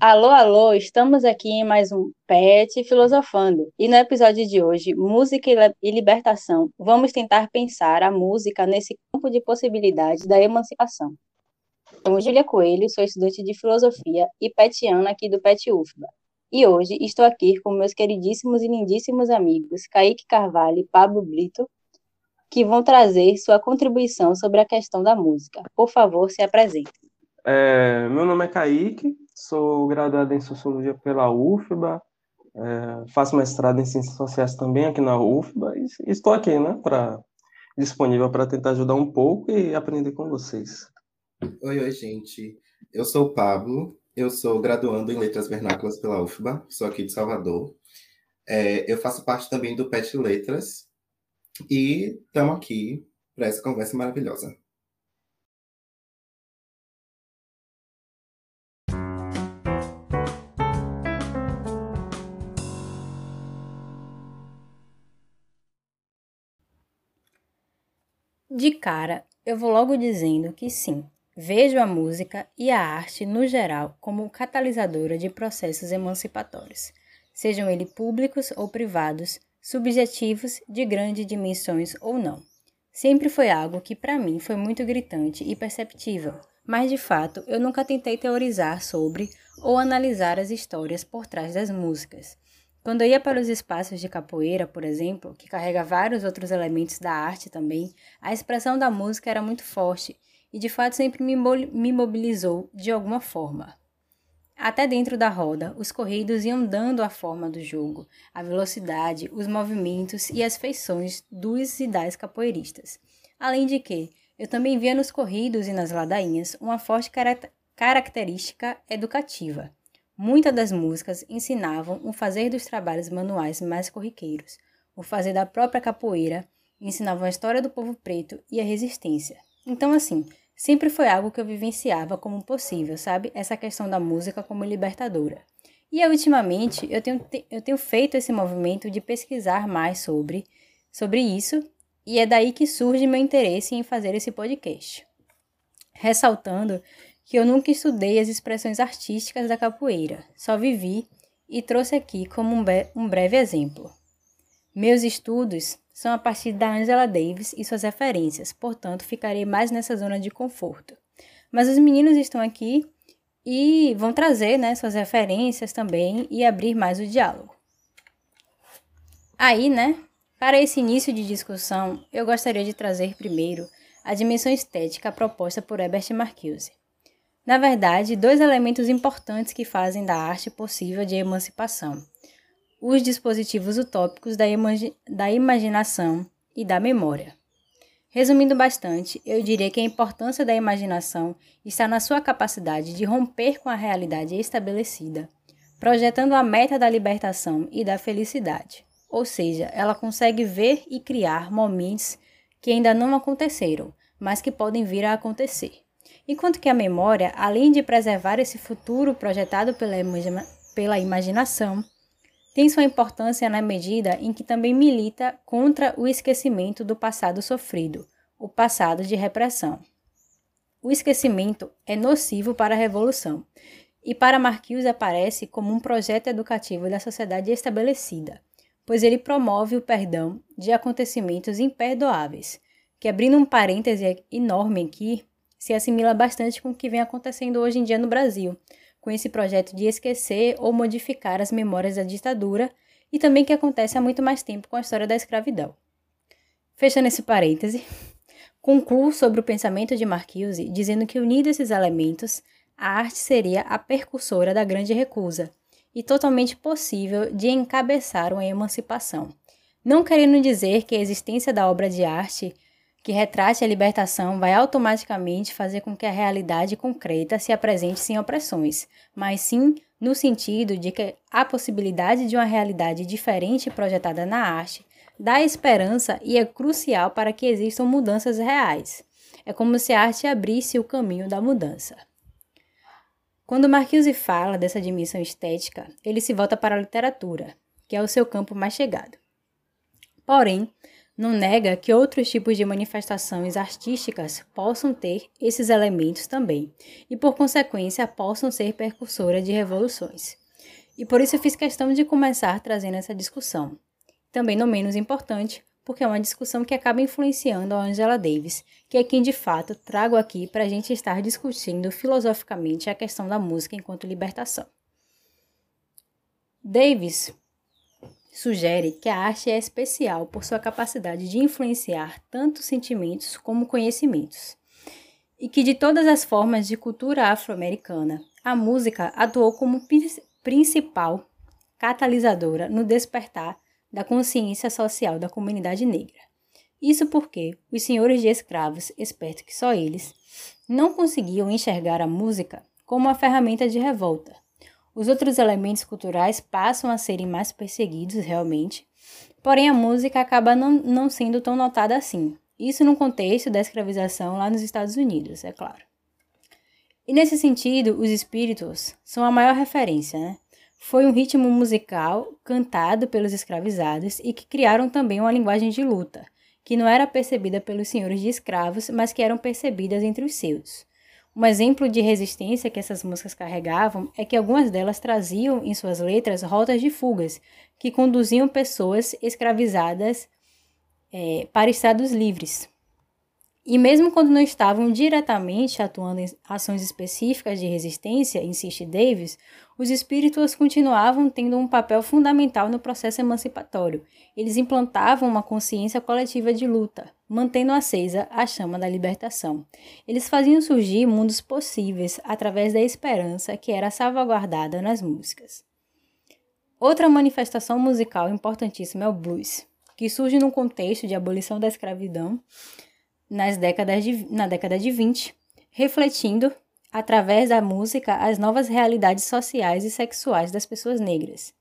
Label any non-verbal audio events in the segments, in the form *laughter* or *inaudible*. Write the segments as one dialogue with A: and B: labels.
A: Alô, alô, estamos aqui em mais um PET Filosofando. E no episódio de hoje, Música e Libertação, vamos tentar pensar a música nesse campo de possibilidades da emancipação. Sou Júlia Coelho, sou estudante de Filosofia e petiana aqui do PET UFBA. E hoje estou aqui com meus queridíssimos e lindíssimos amigos Kaique Carvalho e Pablo Brito, que vão trazer sua contribuição sobre a questão da música. Por favor, se apresentem.
B: É, meu nome é Kaique, sou graduado em Sociologia pela UFBA, é, faço mestrado em Ciências Sociais também aqui na UFBA e estou aqui, né, pra, disponível para tentar ajudar um pouco e aprender com vocês.
C: Oi, oi, gente. Eu sou o Pablo, eu sou graduando em Letras Vernáculas pela UFBA, sou aqui de Salvador. É, eu faço parte também do PET Letras e estamos aqui para essa conversa maravilhosa.
A: De cara, eu vou logo dizendo que sim, vejo a música e a arte no geral como catalisadora de processos emancipatórios, sejam eles públicos ou privados, subjetivos, de grandes dimensões ou não. Sempre foi algo que para mim foi muito gritante e perceptível, mas de fato eu nunca tentei teorizar sobre ou analisar as histórias por trás das músicas. Quando eu ia para os espaços de capoeira, por exemplo, que carrega vários outros elementos da arte também, a expressão da música era muito forte e de fato sempre me mobilizou de alguma forma. Até dentro da roda, os corridos iam dando a forma do jogo, a velocidade, os movimentos e as feições dos e das capoeiristas. Além de que, eu também via nos corridos e nas ladainhas uma forte característica educativa. Muitas das músicas ensinavam o fazer dos trabalhos manuais mais corriqueiros, o fazer da própria capoeira, ensinavam a história do povo preto e a resistência. Então, assim, sempre foi algo que eu vivenciava como possível, sabe? Essa questão da música como libertadora. E ultimamente eu tenho, eu tenho feito esse movimento de pesquisar mais sobre, sobre isso, e é daí que surge meu interesse em fazer esse podcast. Ressaltando que eu nunca estudei as expressões artísticas da capoeira, só vivi e trouxe aqui como um, um breve exemplo. Meus estudos são a partir da Angela Davis e suas referências, portanto ficarei mais nessa zona de conforto. Mas os meninos estão aqui e vão trazer né, suas referências também e abrir mais o diálogo. Aí, né, para esse início de discussão, eu gostaria de trazer primeiro a dimensão estética proposta por Herbert Marcuse. Na verdade, dois elementos importantes que fazem da arte possível de emancipação: os dispositivos utópicos da, imagi da imaginação e da memória. Resumindo bastante, eu diria que a importância da imaginação está na sua capacidade de romper com a realidade estabelecida, projetando a meta da libertação e da felicidade. Ou seja, ela consegue ver e criar momentos que ainda não aconteceram, mas que podem vir a acontecer. Enquanto que a memória, além de preservar esse futuro projetado pela, imagina pela imaginação, tem sua importância na medida em que também milita contra o esquecimento do passado sofrido, o passado de repressão. O esquecimento é nocivo para a revolução e para Marquise aparece como um projeto educativo da sociedade estabelecida, pois ele promove o perdão de acontecimentos imperdoáveis, que abrindo um parêntese enorme aqui, se assimila bastante com o que vem acontecendo hoje em dia no Brasil, com esse projeto de esquecer ou modificar as memórias da ditadura e também que acontece há muito mais tempo com a história da escravidão. Fechando esse parêntese, *laughs* concluo sobre o pensamento de Marcuse dizendo que, unindo esses elementos, a arte seria a percursora da grande recusa e totalmente possível de encabeçar uma emancipação. Não querendo dizer que a existência da obra de arte que retrate a libertação vai automaticamente fazer com que a realidade concreta se apresente sem opressões, mas sim no sentido de que a possibilidade de uma realidade diferente projetada na arte dá esperança e é crucial para que existam mudanças reais. É como se a arte abrisse o caminho da mudança. Quando Marcuse fala dessa dimensão estética, ele se volta para a literatura, que é o seu campo mais chegado. Porém, não nega que outros tipos de manifestações artísticas possam ter esses elementos também, e por consequência possam ser percursora de revoluções. E por isso eu fiz questão de começar trazendo essa discussão. Também não menos importante, porque é uma discussão que acaba influenciando a Angela Davis, que é quem de fato trago aqui para a gente estar discutindo filosoficamente a questão da música enquanto libertação. Davis sugere que a arte é especial por sua capacidade de influenciar tanto sentimentos como conhecimentos, e que de todas as formas de cultura afro-americana, a música atuou como principal catalisadora no despertar da consciência social da comunidade negra. Isso porque os senhores de escravos, esperto que só eles, não conseguiam enxergar a música como uma ferramenta de revolta, os outros elementos culturais passam a serem mais perseguidos realmente, porém a música acaba não, não sendo tão notada assim. Isso no contexto da escravização lá nos Estados Unidos, é claro. E nesse sentido, os espíritos são a maior referência, né? Foi um ritmo musical cantado pelos escravizados e que criaram também uma linguagem de luta, que não era percebida pelos senhores de escravos, mas que eram percebidas entre os seus. Um exemplo de resistência que essas músicas carregavam é que algumas delas traziam em suas letras rotas de fugas que conduziam pessoas escravizadas é, para estados livres. E mesmo quando não estavam diretamente atuando em ações específicas de resistência, insiste Davis, os espíritos continuavam tendo um papel fundamental no processo emancipatório. Eles implantavam uma consciência coletiva de luta, mantendo acesa a chama da libertação. Eles faziam surgir mundos possíveis através da esperança que era salvaguardada nas músicas. Outra manifestação musical importantíssima é o blues, que surge no contexto de abolição da escravidão nas décadas de, na década de 20, refletindo, através da música, as novas realidades sociais e sexuais das pessoas negras.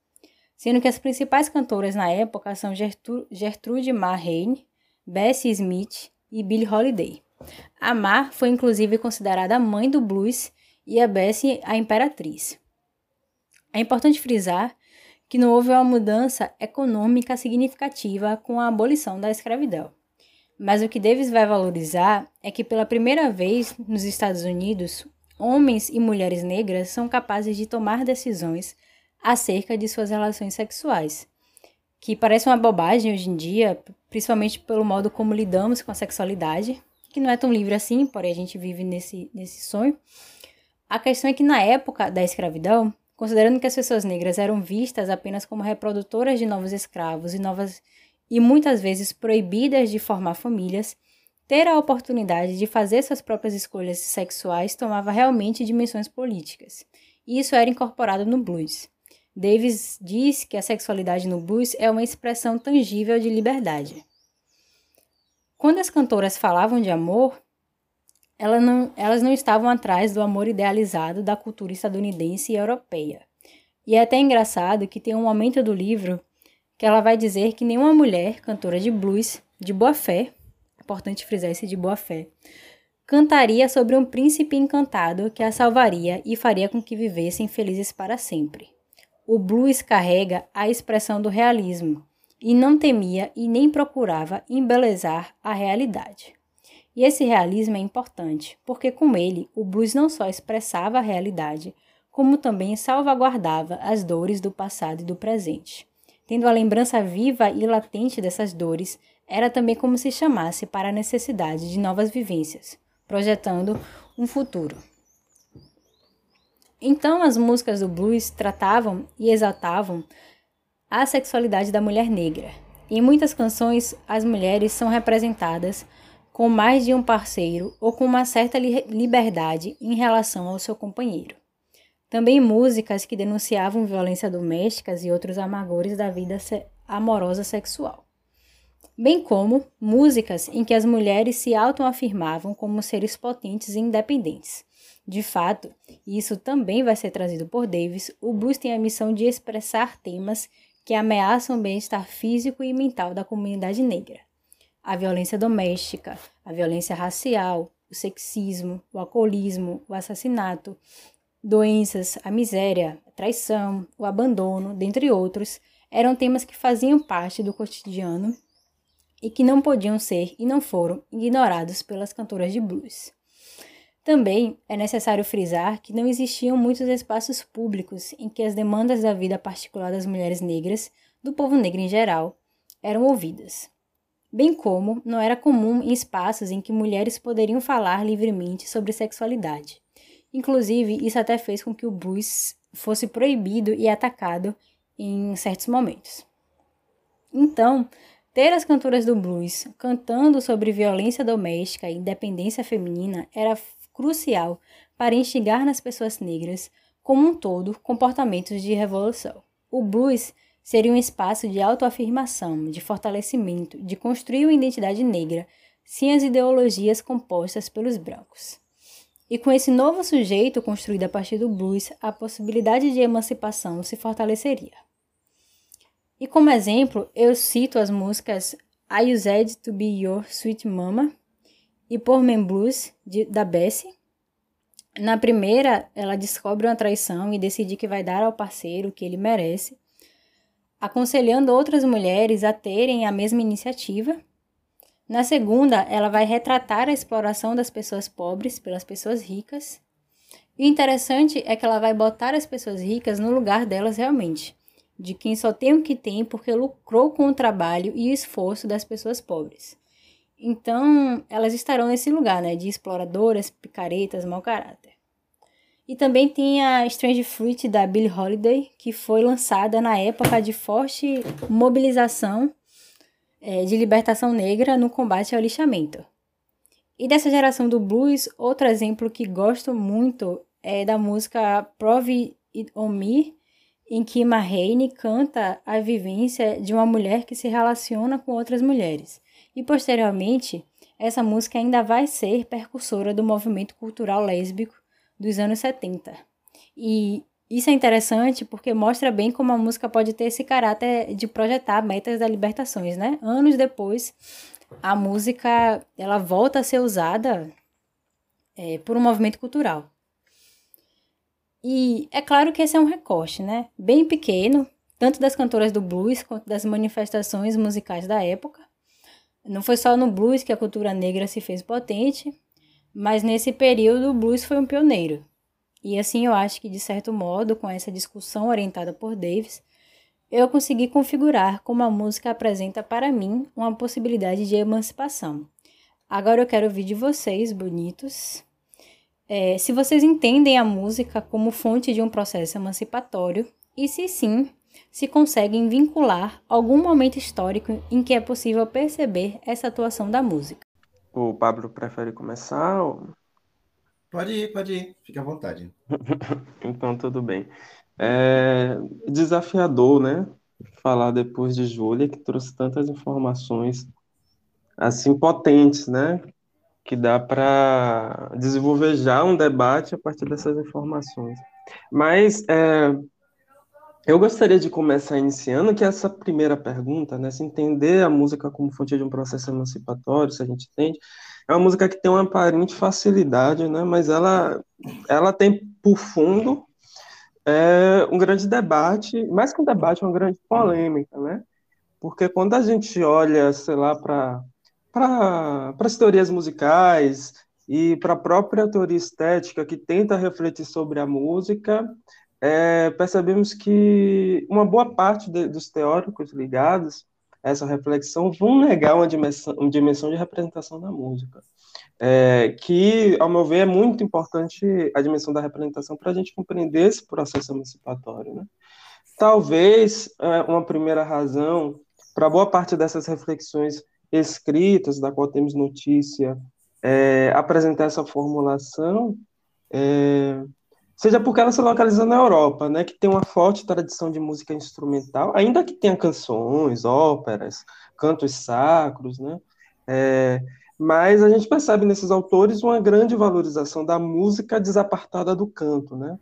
A: Sendo que as principais cantoras na época são Gertrude Ma Bessie Smith e Billie Holiday. A Ma foi inclusive considerada a mãe do blues e a Bessie a imperatriz. É importante frisar que não houve uma mudança econômica significativa com a abolição da escravidão. Mas o que Davis vai valorizar é que pela primeira vez nos Estados Unidos, homens e mulheres negras são capazes de tomar decisões acerca de suas relações sexuais, que parece uma bobagem hoje em dia, principalmente pelo modo como lidamos com a sexualidade, que não é tão livre assim, porém a gente vive nesse, nesse sonho. A questão é que na época da escravidão, considerando que as pessoas negras eram vistas apenas como reprodutoras de novos escravos e novas e muitas vezes proibidas de formar famílias, ter a oportunidade de fazer suas próprias escolhas sexuais tomava realmente dimensões políticas. E isso era incorporado no blues. Davis diz que a sexualidade no blues é uma expressão tangível de liberdade. Quando as cantoras falavam de amor, elas não, elas não estavam atrás do amor idealizado da cultura estadunidense e europeia. E é até engraçado que tem um momento do livro que ela vai dizer que nenhuma mulher cantora de blues de boa fé, importante frisar esse de boa fé, cantaria sobre um príncipe encantado que a salvaria e faria com que vivessem felizes para sempre. O blues carrega a expressão do realismo e não temia e nem procurava embelezar a realidade. E esse realismo é importante, porque com ele o blues não só expressava a realidade, como também salvaguardava as dores do passado e do presente. Tendo a lembrança viva e latente dessas dores, era também como se chamasse para a necessidade de novas vivências, projetando um futuro. Então, as músicas do blues tratavam e exaltavam a sexualidade da mulher negra. Em muitas canções, as mulheres são representadas com mais de um parceiro ou com uma certa liberdade em relação ao seu companheiro. Também músicas que denunciavam violência doméstica e outros amargores da vida amorosa sexual. Bem como músicas em que as mulheres se autoafirmavam como seres potentes e independentes. De fato, e isso também vai ser trazido por Davis, o blues tem a missão de expressar temas que ameaçam o bem-estar físico e mental da comunidade negra. A violência doméstica, a violência racial, o sexismo, o alcoolismo, o assassinato, doenças, a miséria, a traição, o abandono, dentre outros, eram temas que faziam parte do cotidiano e que não podiam ser e não foram ignorados pelas cantoras de blues. Também é necessário frisar que não existiam muitos espaços públicos em que as demandas da vida particular das mulheres negras, do povo negro em geral, eram ouvidas. Bem como não era comum em espaços em que mulheres poderiam falar livremente sobre sexualidade. Inclusive, isso até fez com que o blues fosse proibido e atacado em certos momentos. Então, ter as cantoras do blues cantando sobre violência doméstica e independência feminina era crucial para instigar nas pessoas negras, como um todo, comportamentos de revolução. O blues seria um espaço de autoafirmação, de fortalecimento, de construir uma identidade negra, sem as ideologias compostas pelos brancos. E com esse novo sujeito construído a partir do blues, a possibilidade de emancipação se fortaleceria. E como exemplo, eu cito as músicas I Used to Be Your Sweet Mama e Poor Man Blues, de, da Bessie. Na primeira, ela descobre uma traição e decide que vai dar ao parceiro o que ele merece, aconselhando outras mulheres a terem a mesma iniciativa. Na segunda, ela vai retratar a exploração das pessoas pobres pelas pessoas ricas. E o interessante é que ela vai botar as pessoas ricas no lugar delas realmente, de quem só tem o que tem porque lucrou com o trabalho e o esforço das pessoas pobres. Então, elas estarão nesse lugar, né, de exploradoras, picaretas, mau caráter. E também tem a Strange Fruit da Billie Holiday, que foi lançada na época de forte mobilização é, de libertação negra no combate ao lixamento. E dessa geração do blues, outro exemplo que gosto muito é da música Prove It On Me, em que Mahane canta a vivência de uma mulher que se relaciona com outras mulheres. E posteriormente, essa música ainda vai ser percursora do movimento cultural lésbico dos anos 70. E isso é interessante porque mostra bem como a música pode ter esse caráter de projetar metas das libertações, né? Anos depois, a música ela volta a ser usada é, por um movimento cultural. E é claro que esse é um recorte, né? Bem pequeno, tanto das cantoras do blues quanto das manifestações musicais da época. Não foi só no blues que a cultura negra se fez potente, mas nesse período o blues foi um pioneiro. E assim eu acho que, de certo modo, com essa discussão orientada por Davis, eu consegui configurar como a música apresenta para mim uma possibilidade de emancipação. Agora eu quero ouvir de vocês, bonitos, é, se vocês entendem a música como fonte de um processo emancipatório e, se sim, se conseguem vincular algum momento histórico em que é possível perceber essa atuação da música.
B: O Pablo prefere começar? Ou...
C: Pode ir, pode ir, fique à vontade. *laughs*
B: então, tudo bem. É desafiador, né? Falar depois de Júlia, que trouxe tantas informações assim potentes, né? Que dá para desenvolver já um debate a partir dessas informações. Mas é, eu gostaria de começar iniciando que essa primeira pergunta, né, se entender a música como fonte de um processo emancipatório, se a gente entende, é uma música que tem uma aparente facilidade, né, mas ela, ela tem por fundo é, um grande debate, mais que um debate, uma grande polêmica, né, porque quando a gente olha, sei lá, para para as teorias musicais e para a própria teoria estética que tenta refletir sobre a música, é, percebemos que uma boa parte de, dos teóricos ligados essa reflexão vão negar uma dimensão, uma dimensão de representação da música, é, que, ao meu ver, é muito importante a dimensão da representação para a gente compreender esse processo emancipatório. Né? Talvez é, uma primeira razão para boa parte dessas reflexões escritas, da qual temos notícia, é, apresentar essa formulação é, seja porque ela se localiza na Europa, né, que tem uma forte tradição de música instrumental, ainda que tenha canções, óperas, cantos sacros, né, é, mas a gente percebe nesses autores uma grande valorização da música desapartada do canto, né,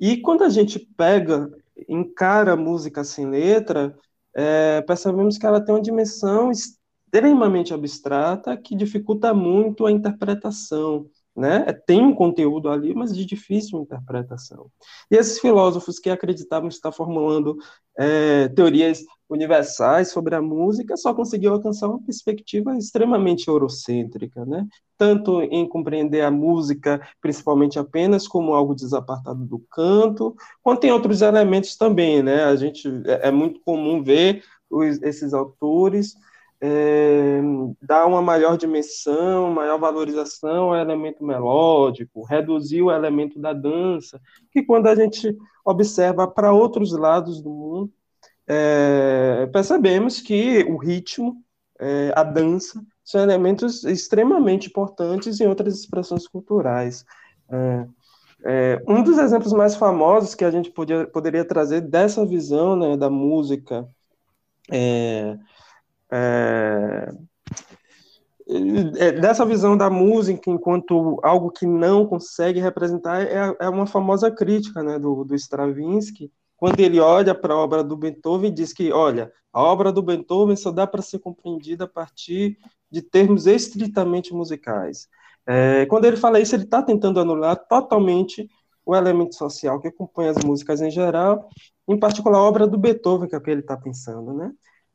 B: e quando a gente pega, encara a música sem letra, é, percebemos que ela tem uma dimensão extremamente abstrata que dificulta muito a interpretação, né? Tem um conteúdo ali, mas de difícil interpretação. E esses filósofos que acreditavam estar formulando é, teorias universais sobre a música só conseguiu alcançar uma perspectiva extremamente eurocêntrica, né? Tanto em compreender a música, principalmente apenas como algo desapartado do canto, quanto em outros elementos também, né? A gente é, é muito comum ver os, esses autores é, dar uma maior dimensão, maior valorização ao elemento melódico, reduzir o elemento da dança, que quando a gente observa para outros lados do mundo, é, percebemos que o ritmo, é, a dança, são elementos extremamente importantes em outras expressões culturais. É, um dos exemplos mais famosos que a gente podia, poderia trazer dessa visão né, da música é, é, dessa visão da música enquanto algo que não consegue representar é, é uma famosa crítica né, do, do Stravinsky, quando ele olha para a obra do Beethoven e diz que, olha, a obra do Beethoven só dá para ser compreendida a partir de termos estritamente musicais. É, quando ele fala isso, ele está tentando anular totalmente o elemento social que acompanha as músicas em geral, em particular a obra do Beethoven, que é o que ele está pensando, né?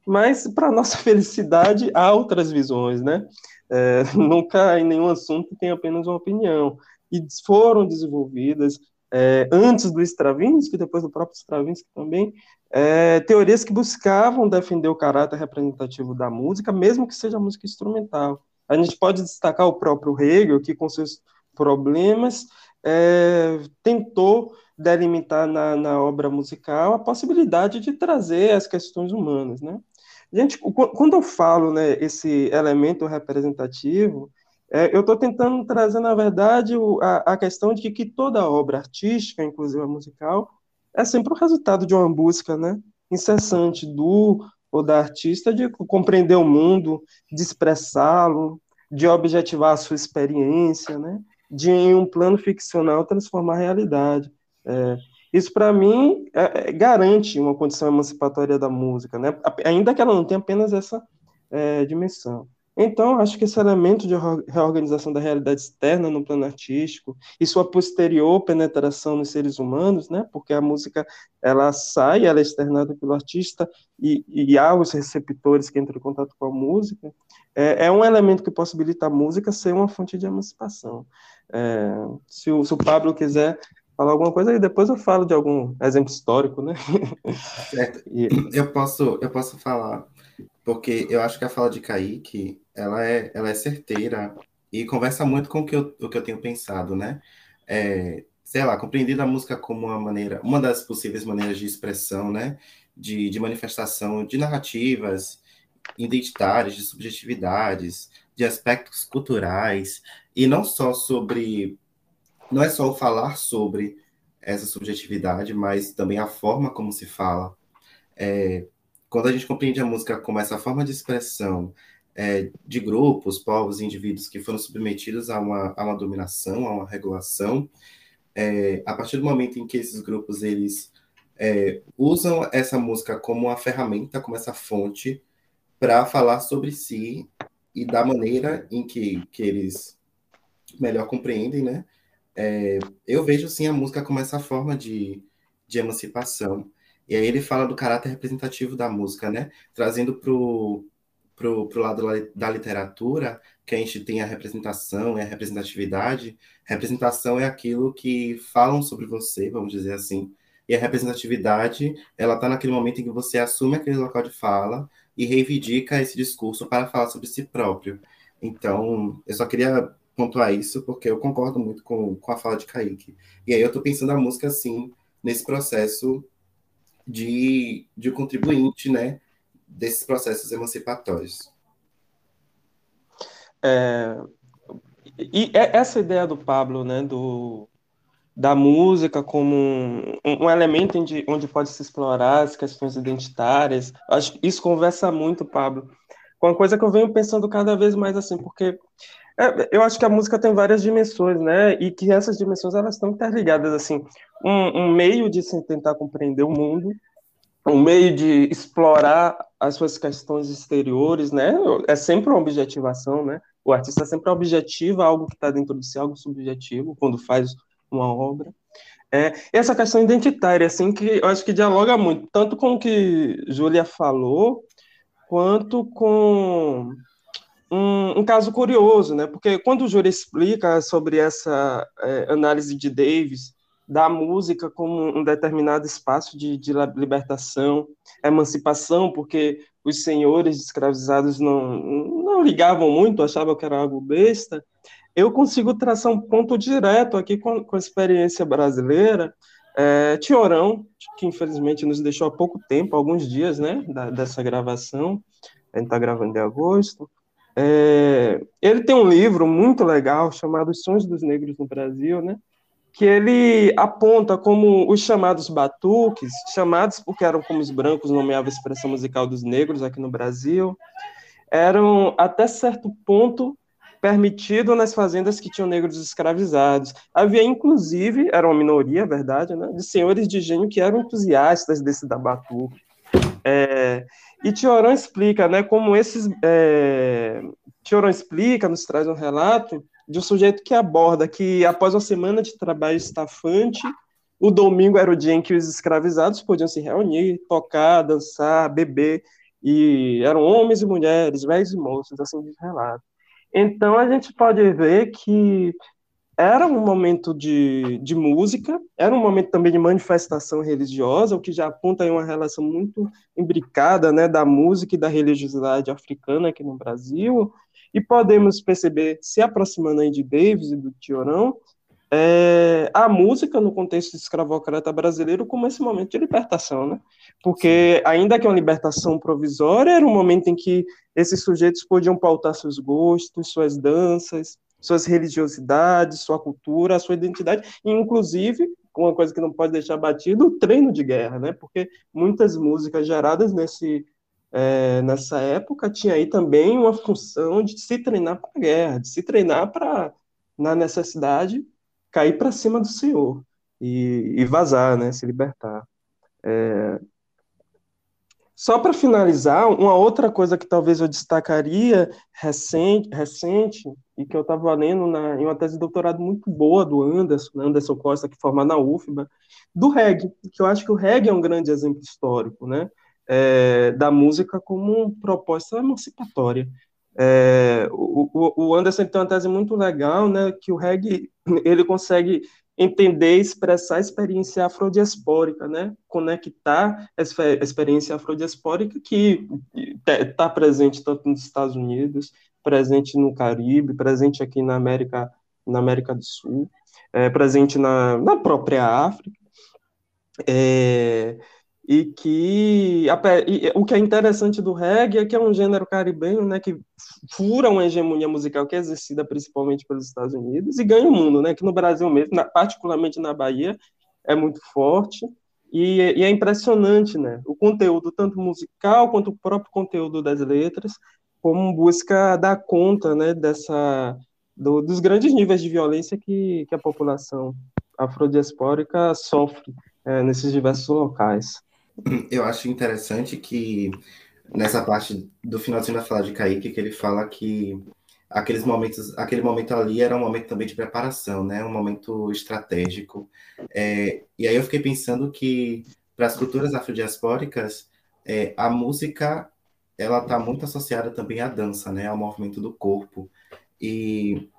B: Mas, para nossa *laughs* felicidade, há outras visões, né? É, *laughs* nunca em nenhum assunto tem apenas uma opinião. E foram desenvolvidas, é, antes do Stravinsky, depois do próprio Stravinsky também, é, teorias que buscavam defender o caráter representativo da música, mesmo que seja música instrumental. A gente pode destacar o próprio Hegel, que com seus problemas é, tentou delimitar na, na obra musical a possibilidade de trazer as questões humanas, né? Gente, quando eu falo né, esse elemento representativo, é, eu estou tentando trazer, na verdade, o, a, a, questão de que, toda obra artística, inclusive a musical, é sempre o resultado de uma busca né, incessante do ou da artista de compreender o mundo, de expressá-lo, de objetivar a sua experiência, né, de, em um plano ficcional, transformar a realidade. É, isso, para mim, é, é, garante uma condição emancipatória da música, né? ainda que ela não tenha apenas essa é, dimensão. Então, acho que esse elemento de reorganização da realidade externa no plano artístico e sua posterior penetração nos seres humanos, né, porque a música ela sai, ela é externada pelo artista e, e há os receptores que entram em contato com a música, é, é um elemento que possibilita a música ser uma fonte de emancipação. É, se, o, se o Pablo quiser falar alguma coisa e depois eu falo de algum exemplo histórico, né?
C: Certo. *laughs* Eu posso, eu posso falar, porque eu acho que a fala de Kaique, ela é, ela é certeira e conversa muito com o que eu, o que eu tenho pensado, né? É, sei lá, compreendida a música como uma maneira, uma das possíveis maneiras de expressão, né? De, de manifestação de narrativas identitárias, de subjetividades, de aspectos culturais, e não só sobre não é só o falar sobre essa subjetividade, mas também a forma como se fala. É, quando a gente compreende a música como essa forma de expressão é, de grupos, povos, indivíduos que foram submetidos a uma, a uma dominação, a uma regulação, é, a partir do momento em que esses grupos eles é, usam essa música como uma ferramenta, como essa fonte para falar sobre si e da maneira em que, que eles melhor compreendem, né? É, eu vejo sim a música como essa forma de, de emancipação. E aí ele fala do caráter representativo da música, né? Trazendo para o pro, pro lado da literatura, que a gente tem a representação e a representatividade. Representação é aquilo que falam sobre você, vamos dizer assim. E a representatividade, ela está naquele momento em que você assume aquele local de fala e reivindica esse discurso para falar sobre si próprio. Então, eu só queria pontuar isso, porque eu concordo muito com, com a fala de Kaique. E aí eu estou pensando a música, assim, nesse processo de, de contribuinte, né, desses processos emancipatórios.
B: É, e essa ideia do Pablo, né, do, da música como um, um elemento onde, onde pode se explorar as questões identitárias, acho isso conversa muito, Pablo, com uma coisa que eu venho pensando cada vez mais assim, porque é, eu acho que a música tem várias dimensões, né? E que essas dimensões elas estão interligadas assim. Um, um meio de se tentar compreender o mundo, um meio de explorar as suas questões exteriores, né? É sempre uma objetivação, né? o artista sempre objetiva algo que está dentro de si, algo subjetivo, quando faz uma obra. É, essa questão identitária, assim, que eu acho que dialoga muito, tanto com o que Júlia falou, quanto com um, um, caso curioso, né? Porque quando o Júlia explica sobre essa é, análise de Davis da música como um determinado espaço de, de libertação, emancipação, porque os senhores escravizados não, não ligavam muito, achavam que era algo besta, eu consigo traçar um ponto direto aqui com, com a experiência brasileira. É, Tiorão, que infelizmente nos deixou há pouco tempo, alguns dias, né, da, dessa gravação, a gente está gravando em agosto, é, ele tem um livro muito legal chamado Os Sons dos Negros no Brasil, né, que ele aponta como os chamados batuques, chamados porque eram como os brancos nomeavam a expressão musical dos negros aqui no Brasil, eram até certo ponto permitido nas fazendas que tinham negros escravizados. Havia, inclusive, era uma minoria, é verdade, né, de senhores de engenho que eram entusiastas desse da batuque. É, e Tiorão explica né, como esses. É, Tiorão explica, nos traz um relato de um sujeito que aborda que, após uma semana de trabalho estafante, o domingo era o dia em que os escravizados podiam se reunir, tocar, dançar, beber, e eram homens e mulheres, velhos e moços, assim diz relato. Então a gente pode ver que era um momento de, de música, era um momento também de manifestação religiosa, o que já aponta uma relação muito imbricada né, da música e da religiosidade africana aqui no Brasil, e podemos perceber, se aproximando aí de Davis e do Tiorão, é, a música no contexto escravocrata brasileiro como esse momento de libertação, né? Porque ainda que uma libertação provisória, era um momento em que esses sujeitos podiam pautar seus gostos, suas danças, suas religiosidades, sua cultura, sua identidade, e inclusive uma coisa que não pode deixar batido, o treino de guerra, né? Porque muitas músicas geradas nesse é, nessa época tinha aí também uma função de se treinar para a guerra, de se treinar para, na necessidade, cair para cima do Senhor e, e, vazar, né, se libertar. É... Só para finalizar, uma outra coisa que talvez eu destacaria recente, recente e que eu estava lendo na, em uma tese de doutorado muito boa do Anderson, né, Anderson Costa, que forma na UFBA, do reggae, que eu acho que o reggae é um grande exemplo histórico, né? é, da música como proposta emancipatória. É, o, o, Anderson tem uma tese muito legal, né, que o reggae *laughs* ele consegue entender expressar a experiência afrodiaspórica, né, conectar essa experiência afrodiaspórica que está presente tanto nos Estados Unidos, presente no Caribe, presente aqui na América, na América do Sul, é, presente na, na própria África. É, e que a, e, o que é interessante do reggae é que é um gênero caribenho, né, que fura uma hegemonia musical que é exercida principalmente pelos Estados Unidos e ganha o mundo, né, que no Brasil mesmo, na, particularmente na Bahia, é muito forte e, e, é impressionante, né, o conteúdo tanto musical quanto o próprio conteúdo das letras, como busca dar conta, né, dessa do, dos grandes níveis de violência que, que a população afrodiaspórica sofre é, nesses diversos locais.
C: Eu acho interessante que nessa parte do finalzinho da fala de Kaique, que ele fala que aqueles momentos, aquele momento ali era um momento também de preparação, né? Um momento estratégico. É, e aí eu fiquei pensando que para as culturas afrodiaspóricas, é, a música ela está muito associada também à dança, né? Ao movimento do corpo. E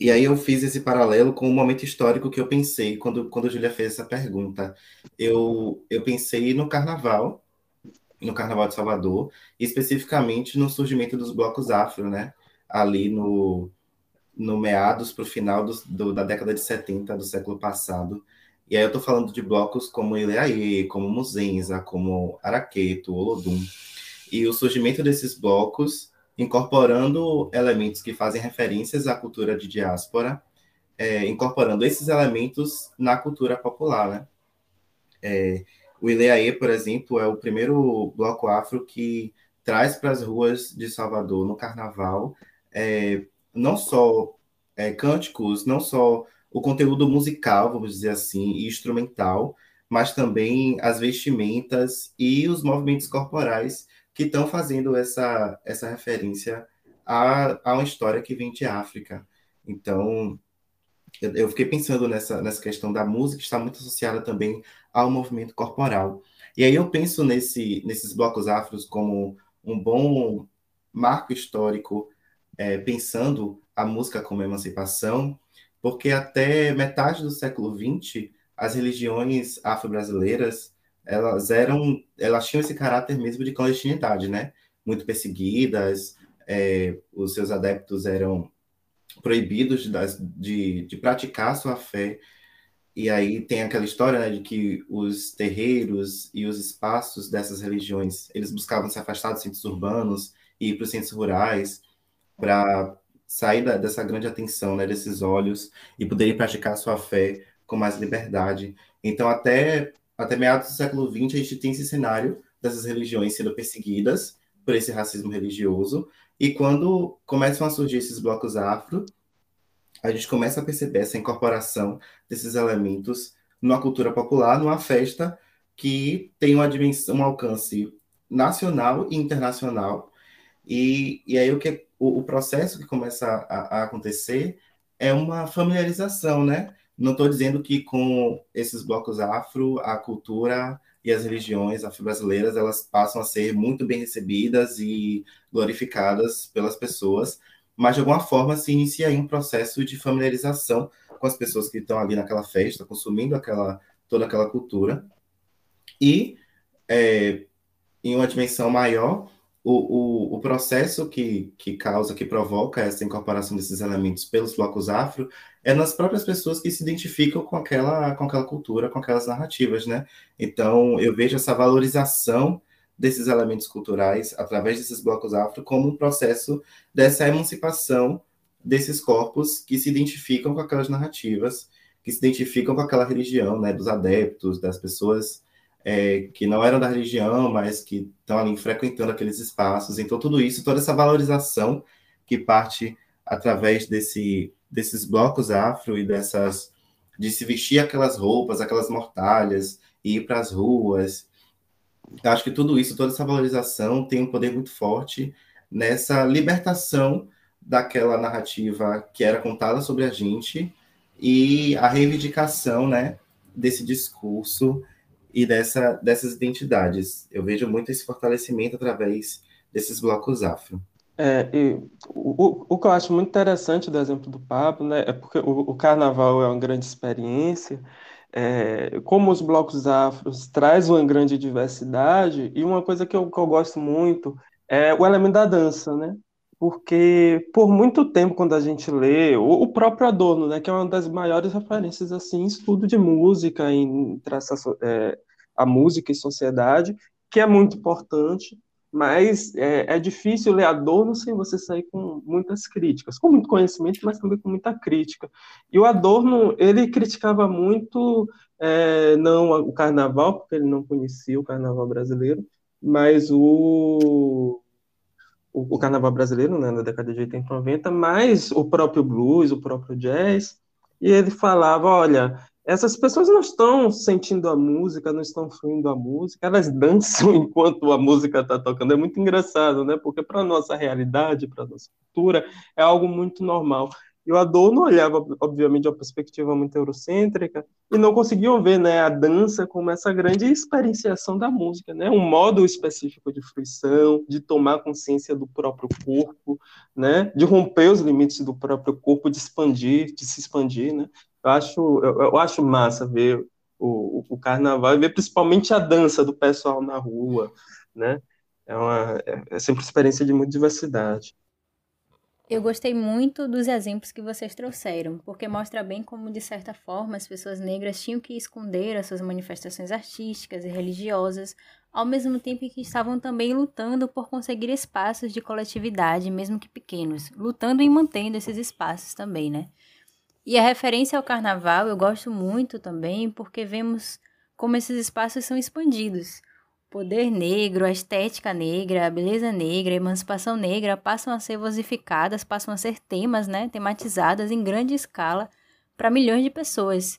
C: e aí eu fiz esse paralelo com o momento histórico que eu pensei quando, quando a Julia fez essa pergunta. Eu, eu pensei no carnaval, no Carnaval de Salvador, especificamente no surgimento dos blocos afro, né? Ali no, no meados para o final do, do, da década de 70 do século passado. E aí eu estou falando de blocos como Ileaê, como Muzenza, como Araqueto, Olodum. E o surgimento desses blocos incorporando elementos que fazem referências à cultura de diáspora, é, incorporando esses elementos na cultura popular. Né? É, o Ileaê, por exemplo, é o primeiro bloco afro que traz para as ruas de Salvador no Carnaval é, não só é, cânticos, não só o conteúdo musical, vamos dizer assim, e instrumental, mas também as vestimentas e os movimentos corporais que estão fazendo essa, essa referência a, a uma história que vem de África. Então, eu, eu fiquei pensando nessa, nessa questão da música, que está muito associada também ao movimento corporal. E aí eu penso nesse, nesses blocos afros como um bom marco histórico, é, pensando a música como emancipação, porque até metade do século XX, as religiões afro-brasileiras, elas eram, elas tinham esse caráter mesmo de clandestinidade, né? Muito perseguidas, é, os seus adeptos eram proibidos de, de, de praticar sua fé. E aí tem aquela história né, de que os terreiros e os espaços dessas religiões, eles buscavam se afastar dos centros urbanos e ir para os centros rurais para sair da, dessa grande atenção, né, desses olhos e poderem praticar sua fé com mais liberdade. Então, até, até meados do século XX, a gente tem esse cenário dessas religiões sendo perseguidas por esse racismo religioso, e quando começam a surgir esses blocos afro, a gente começa a perceber essa incorporação desses elementos numa cultura popular, numa festa que tem uma dimensão, um alcance nacional e internacional. E, e aí o, que, o, o processo que começa a, a, acontecer é uma familiarização, né? Não estou dizendo que com esses blocos afro, a cultura e as religiões afro-brasileiras elas passam a ser muito bem recebidas e glorificadas pelas pessoas, mas de alguma forma se inicia aí um processo de familiarização com as pessoas que estão ali naquela festa, consumindo aquela toda aquela cultura. E é, em uma dimensão maior, o, o, o, processo que, que causa, que provoca essa incorporação desses elementos pelos blocos afro é nas próprias pessoas que se identificam com aquela, com aquela cultura, com aquelas narrativas, né? Então, eu vejo essa valorização desses elementos culturais através desses blocos afro como um processo dessa emancipação desses corpos que se identificam com aquelas narrativas, que se identificam com aquela religião, né? Dos adeptos, das pessoas é, que não eram da religião, mas que estão ali frequentando aqueles espaços. Então, tudo isso, toda essa valorização que parte através desse, desses blocos afro e dessas de se vestir aquelas roupas, aquelas mortalhas, ir para as ruas. Eu acho que tudo isso, toda essa valorização tem um poder muito forte nessa libertação daquela narrativa que era contada sobre a gente e a reivindicação, né, desse discurso e dessa, dessas identidades. Eu vejo muito esse fortalecimento através desses blocos afro.
B: É, e o, o que eu acho muito interessante do exemplo do Pablo, né, é porque o, o carnaval é uma grande experiência, é, como os blocos afros traz uma grande diversidade, e uma coisa que eu, que eu gosto muito é o elemento da dança, né? Porque por muito tempo, quando a gente lê, o, o próprio Adorno, né, que é uma das maiores referências assim, em estudo de música, em traçar, é, a música e sociedade, que é muito importante, mas é, é, difícil ler Adorno sem você sair com muitas críticas, com muito conhecimento, mas também com muita crítica. E o Adorno, ele criticava muito, é, não o carnaval, porque ele não conhecia o carnaval brasileiro, mas o, o, carnaval brasileiro, né, na década de 80 e 90, mas o próprio blues, o próprio jazz, e ele falava, olha, essas pessoas não estão sentindo a música, não estão fluindo a música, elas dançam *laughs* enquanto a música está tocando. É muito engraçado, né? Porque para nossa realidade, para nossa cultura, é algo muito normal. E o Adorno olhava, obviamente, uma perspectiva muito eurocêntrica e não conseguiam ver né, a dança como essa grande experienciação da música, né? um modo específico de fruição, de tomar consciência do próprio corpo, né? de romper os limites do próprio corpo, de expandir, de se expandir. Né? Eu acho, eu, acho massa ver o, o, carnaval e ver principalmente a dança do pessoal na rua, né? É, uma, é, é sempre uma experiência de muita diversidade.
A: Eu gostei muito dos exemplos que vocês trouxeram, porque mostra bem como, de certa forma, as pessoas negras tinham que esconder as suas manifestações artísticas e religiosas, ao mesmo tempo que estavam também lutando por conseguir espaços de coletividade, mesmo que pequenos, lutando e mantendo esses espaços também, né? E a referência ao carnaval eu gosto muito também, porque vemos como esses espaços são expandidos. O poder negro, a estética negra, a beleza negra, a emancipação negra passam a ser vosificadas, passam a ser temas, né, tematizadas em grande escala para milhões de pessoas.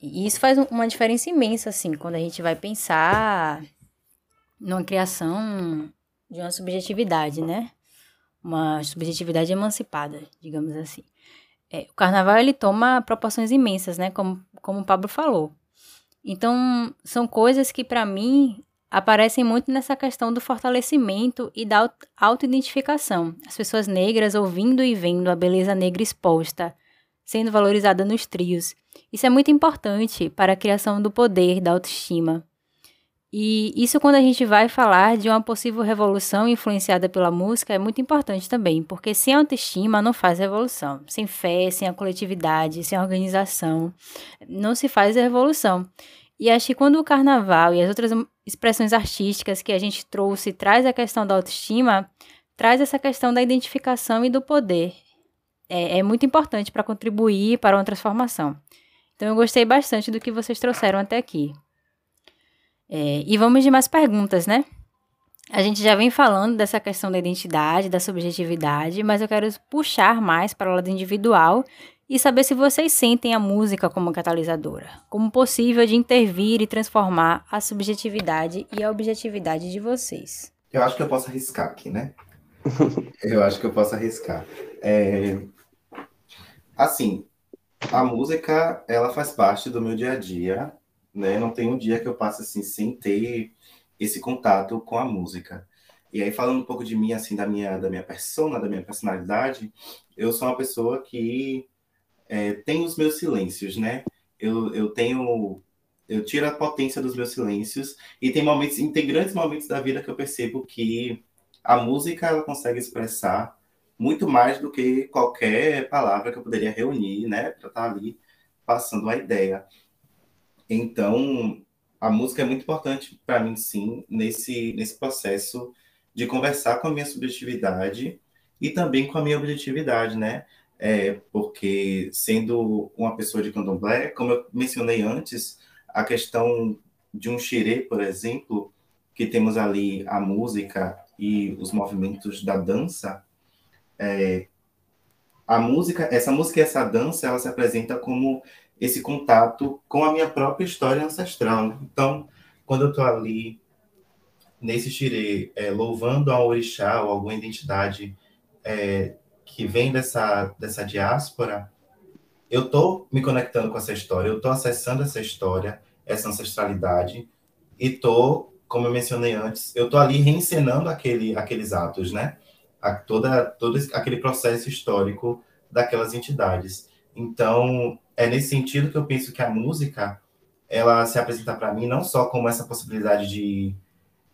A: E isso faz uma diferença imensa, assim, quando a gente vai pensar numa criação de uma subjetividade, né? uma subjetividade emancipada, digamos assim. É, o carnaval ele toma proporções imensas, né? Como, como o Pablo falou. Então, são coisas que, para mim, aparecem muito nessa questão do fortalecimento e da autoidentificação. As pessoas negras ouvindo e vendo a beleza negra exposta, sendo valorizada nos trios. Isso é muito importante para a criação do poder, da autoestima. E isso, quando a gente vai falar de uma possível revolução influenciada pela música, é muito importante também, porque sem autoestima não faz revolução. Sem fé, sem a coletividade, sem a organização, não se faz a revolução. E acho que quando o carnaval e as outras expressões artísticas que a gente trouxe traz a questão da autoestima, traz essa questão da identificação e do poder. É, é muito importante para contribuir para uma transformação. Então eu gostei bastante do que vocês trouxeram até aqui. É, e vamos de mais perguntas, né? A gente já vem falando dessa questão da identidade, da subjetividade, mas eu quero puxar mais para o lado individual e saber se vocês sentem a música como catalisadora, como possível de intervir e transformar a subjetividade e a objetividade de vocês.
C: Eu acho que eu posso arriscar aqui, né? *laughs* eu acho que eu posso arriscar. É... Assim, a música, ela faz parte do meu dia a dia, né? Não tem um dia que eu passe assim sem ter esse contato com a música. E aí falando um pouco de mim, assim, da minha da minha persona, da minha personalidade, eu sou uma pessoa que é, tem os meus silêncios, né? Eu, eu tenho eu tiro a potência dos meus silêncios e tem momentos, tem grandes momentos da vida que eu percebo que a música ela consegue expressar muito mais do que qualquer palavra que eu poderia reunir, né, para estar tá ali passando a ideia. Então, a música é muito importante para mim, sim, nesse, nesse processo de conversar com a minha subjetividade e também com a minha objetividade, né? É, porque sendo uma pessoa de candomblé, como eu mencionei antes, a questão de um xirê, por exemplo, que temos ali a música e os movimentos da dança, é, a música, essa música e essa dança, ela se apresenta como esse contato com a minha própria história ancestral. Né? Então, quando eu estou ali nesse xirê, é, louvando a orixá ou alguma identidade é, que vem dessa, dessa diáspora, eu estou me conectando com essa história, eu estou acessando essa história, essa ancestralidade, e estou, como eu mencionei antes, eu estou ali reencenando aquele, aqueles atos, né? A, toda, todo aquele processo histórico daquelas entidades. Então, é nesse sentido que eu penso que a música ela se apresenta para mim não só como essa possibilidade de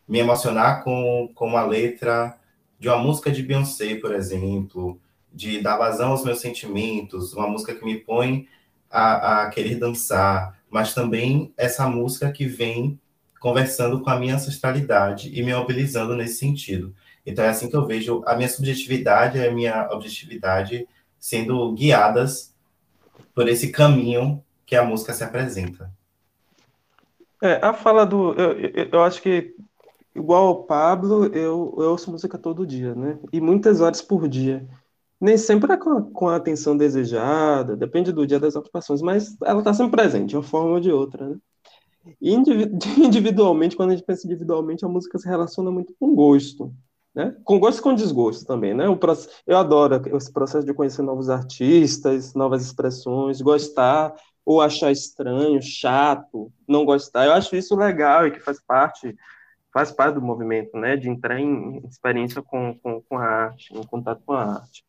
C: me emocionar com, com uma letra de uma música de Beyoncé, por exemplo, de dar vazão aos meus sentimentos, uma música que me põe a, a querer dançar, mas também essa música que vem conversando com a minha ancestralidade e me mobilizando nesse sentido. Então é assim que eu vejo a minha subjetividade e a minha objetividade sendo guiadas por esse caminho que a música se apresenta.
B: É, a fala do. Eu, eu, eu acho que, igual ao Pablo, eu, eu ouço música todo dia, né? E muitas horas por dia. Nem sempre é com, com a atenção desejada, depende do dia das ocupações, mas ela está sempre presente, de uma forma ou de outra, né? E *laughs* individualmente, quando a gente pensa individualmente, a música se relaciona muito com gosto. Né? Com gosto e com desgosto também, né? Eu adoro esse processo de conhecer novos artistas, novas expressões, gostar ou achar estranho, chato, não gostar. Eu acho isso legal e que faz parte faz parte do movimento, né? De entrar em experiência com, com, com a arte, em contato com a arte.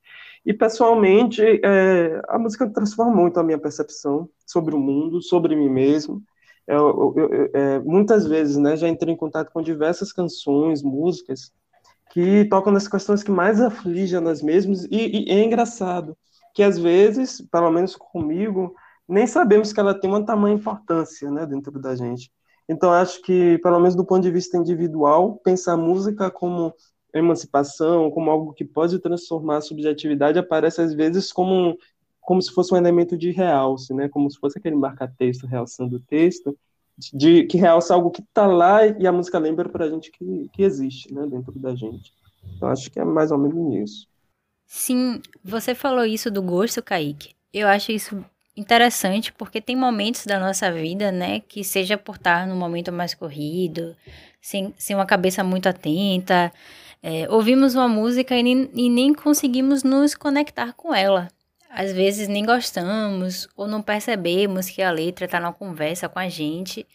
B: E pessoalmente, é, a música transforma muito a minha percepção sobre o mundo, sobre mim mesmo. Eu, eu, eu, é, muitas vezes, né, já entrei em contato com diversas canções, músicas que tocam nas questões que mais afligem nós mesmos, e, e, é engraçado que às vezes, pelo menos comigo, nem sabemos que ela tem uma tamanha importância né, dentro da gente. Então, acho que, pelo menos do ponto de vista individual, pensar a música como emancipação, como algo que pode transformar a subjetividade, aparece às vezes como, como se fosse um elemento de realce, né? como se fosse aquele marca-texto realçando o texto, de que realça algo que está lá e a música lembra para a gente que, que existe né, dentro da gente. Então acho que é mais ou menos isso.
A: Sim, você falou isso do gosto, Kaique. Eu acho isso interessante porque tem momentos da nossa vida, né, que seja por estar num momento mais corrido, sem, sem uma cabeça muito atenta, É, ouvimos uma música e nem, e nem conseguimos nos conectar com ela. Às vezes nem gostamos ou não percebemos que a letra está na conversa com a gente.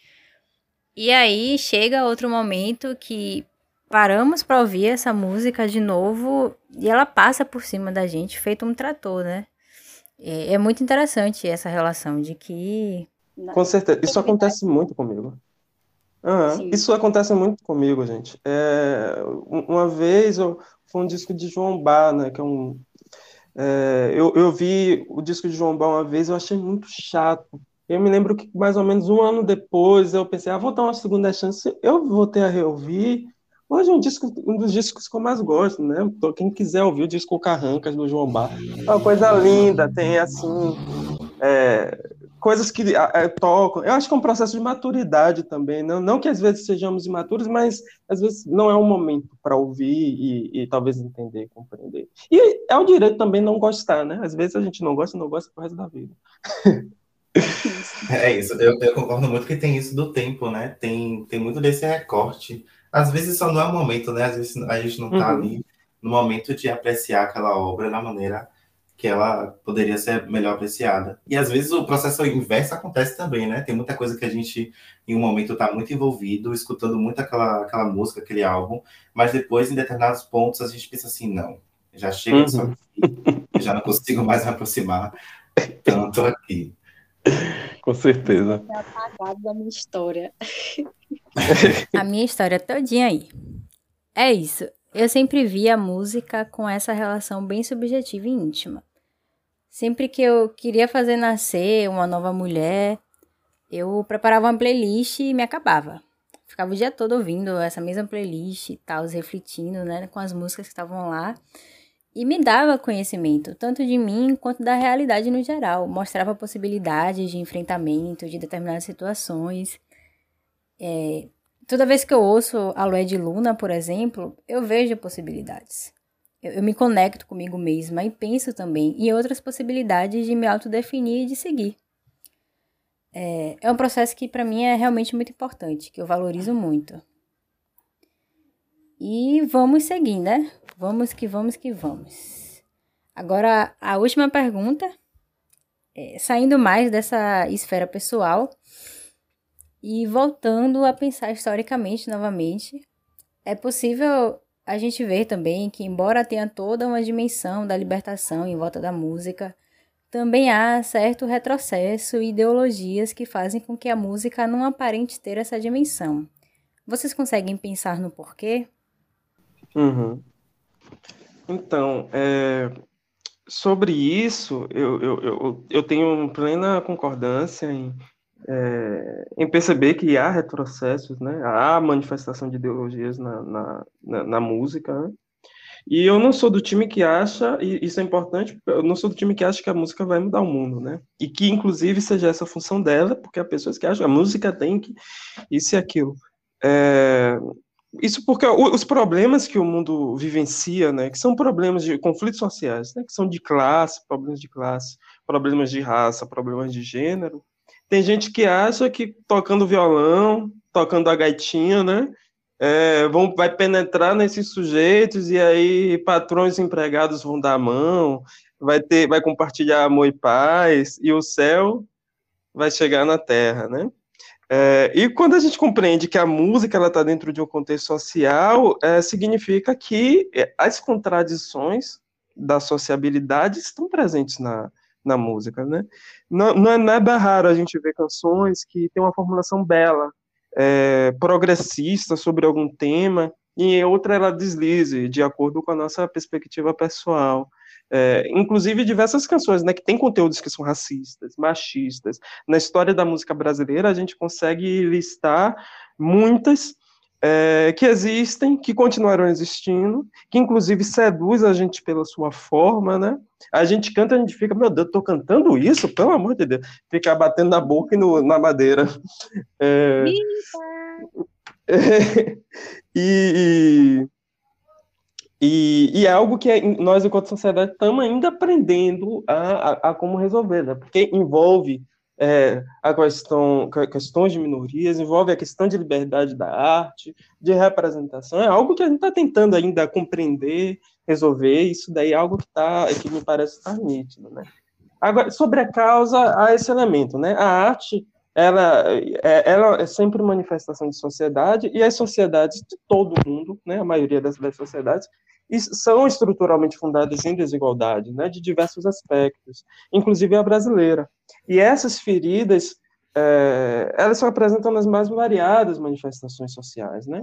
A: E aí chega outro momento que paramos para ouvir essa música de novo e ela passa por cima da gente, feito um trator, né? É, é muito interessante essa relação de que.
B: Com certeza, isso acontece muito comigo. Uhum. Isso acontece muito comigo, gente. É, uma vez eu, foi um disco de João Bar, né? Que é um, é, eu, eu vi o disco de João Bar uma vez, eu achei muito chato. Eu me lembro que mais ou menos um ano depois eu pensei, ah, vou dar uma segunda chance. Eu voltei a reouvir. Hoje é um, disco, um dos discos que eu mais gosto, né? Quem quiser ouvir o disco Carrancas do João Bar, é uma coisa linda, tem assim. É, coisas que é, tocam. Eu acho que é um processo de maturidade também. Não, não que às vezes sejamos imaturos, mas às vezes não é um momento para ouvir e, e, talvez entender, compreender. E é o direito também não gostar, né? Às vezes a gente não gosta, não gosta pro resto da vida.
C: É isso, eu, eu, concordo muito que tem isso do tempo, né? Tem, tem muito desse recorte. Às vezes só não é o momento, né? Às vezes a gente não tá uhum. ali no momento de apreciar aquela obra da maneira que ela poderia ser melhor apreciada. E às vezes o processo inverso acontece também, né? Tem muita coisa que a gente, em um momento, está muito envolvido, escutando muito aquela, aquela música, aquele álbum, mas depois, em determinados pontos, a gente pensa assim, não, já chega uhum. disso aqui, já não consigo mais me aproximar tanto aqui.
B: Com certeza.
D: apagado da minha história. *laughs*
A: a minha história todinha aí. É isso. Eu sempre vi a música com essa relação bem subjetiva e íntima. Sempre que eu queria fazer nascer uma nova mulher, eu preparava uma playlist e me acabava. Ficava o dia todo ouvindo essa mesma playlist e tal, refletindo, né, com as músicas que estavam lá. E me dava conhecimento, tanto de mim quanto da realidade no geral. Mostrava possibilidades de enfrentamento de determinadas situações. É, toda vez que eu ouço a Lué de Luna, por exemplo, eu vejo possibilidades. Eu, eu, me conecto comigo mesma e penso também em outras possibilidades de me autodefinir e de seguir. É, é um processo que para mim é realmente muito importante, que eu valorizo muito. E vamos seguir, né? Vamos que vamos que vamos. Agora, a última pergunta, é, saindo mais dessa esfera pessoal, e voltando a pensar historicamente novamente, é possível a gente ver também que, embora tenha toda uma dimensão da libertação em volta da música, também há certo retrocesso e ideologias que fazem com que a música não aparente ter essa dimensão. Vocês conseguem pensar no porquê?
B: Uhum. Então, é, sobre isso, eu, eu, eu, eu tenho plena concordância em é, em perceber que há retrocessos, né? há manifestação de ideologias na, na, na, na música. Né? E eu não sou do time que acha, e isso é importante, eu não sou do time que acha que a música vai mudar o mundo, né? E que, inclusive, seja essa a função dela, porque há pessoas que acham que a música tem que isso e aquilo. É, isso porque os problemas que o mundo vivencia, né, que são problemas de conflitos sociais, né, que são de classe, problemas de classe, problemas de raça, problemas de gênero, tem gente que acha que tocando violão, tocando a gaitinha, né? É, vão, vai penetrar nesses sujeitos e aí patrões e empregados vão dar a mão, vai ter, vai compartilhar amor e paz e o céu vai chegar na terra, né? É, e quando a gente compreende que a música ela está dentro de um contexto social, é, significa que as contradições da sociabilidade estão presentes na, na música, né? Não, não é nada raro a gente ver canções que tem uma formulação bela, é, progressista sobre algum tema, e em outra ela deslize, de acordo com a nossa perspectiva pessoal. É, inclusive diversas canções, né, que tem conteúdos que são racistas, machistas. Na história da música brasileira, a gente consegue listar muitas é, que existem, que continuarão existindo, que inclusive seduz a gente pela sua forma, né? A gente canta, a gente fica, meu Deus, tô cantando isso, pelo amor de Deus, ficar batendo na boca e no, na madeira. É, é, *laughs* e, e, e, é algo que nós, enquanto sociedade, estamos ainda aprendendo a, a, a como resolver, né? Porque envolve é, a questão, questões de minorias, envolve a questão de liberdade da arte, de representação, é algo que a gente está tentando ainda compreender, resolver, isso daí é algo que, tá, que me parece estar nítido, né? Agora, sobre a causa, há esse elemento, né? A arte, ela é, ela é sempre manifestação de sociedade, e as sociedades de todo mundo, né, a maioria das, das sociedades, são estruturalmente fundadas em desigualdade, né, de diversos aspectos, inclusive a brasileira. E essas feridas, é, elas se apresentam nas mais variadas manifestações sociais, né?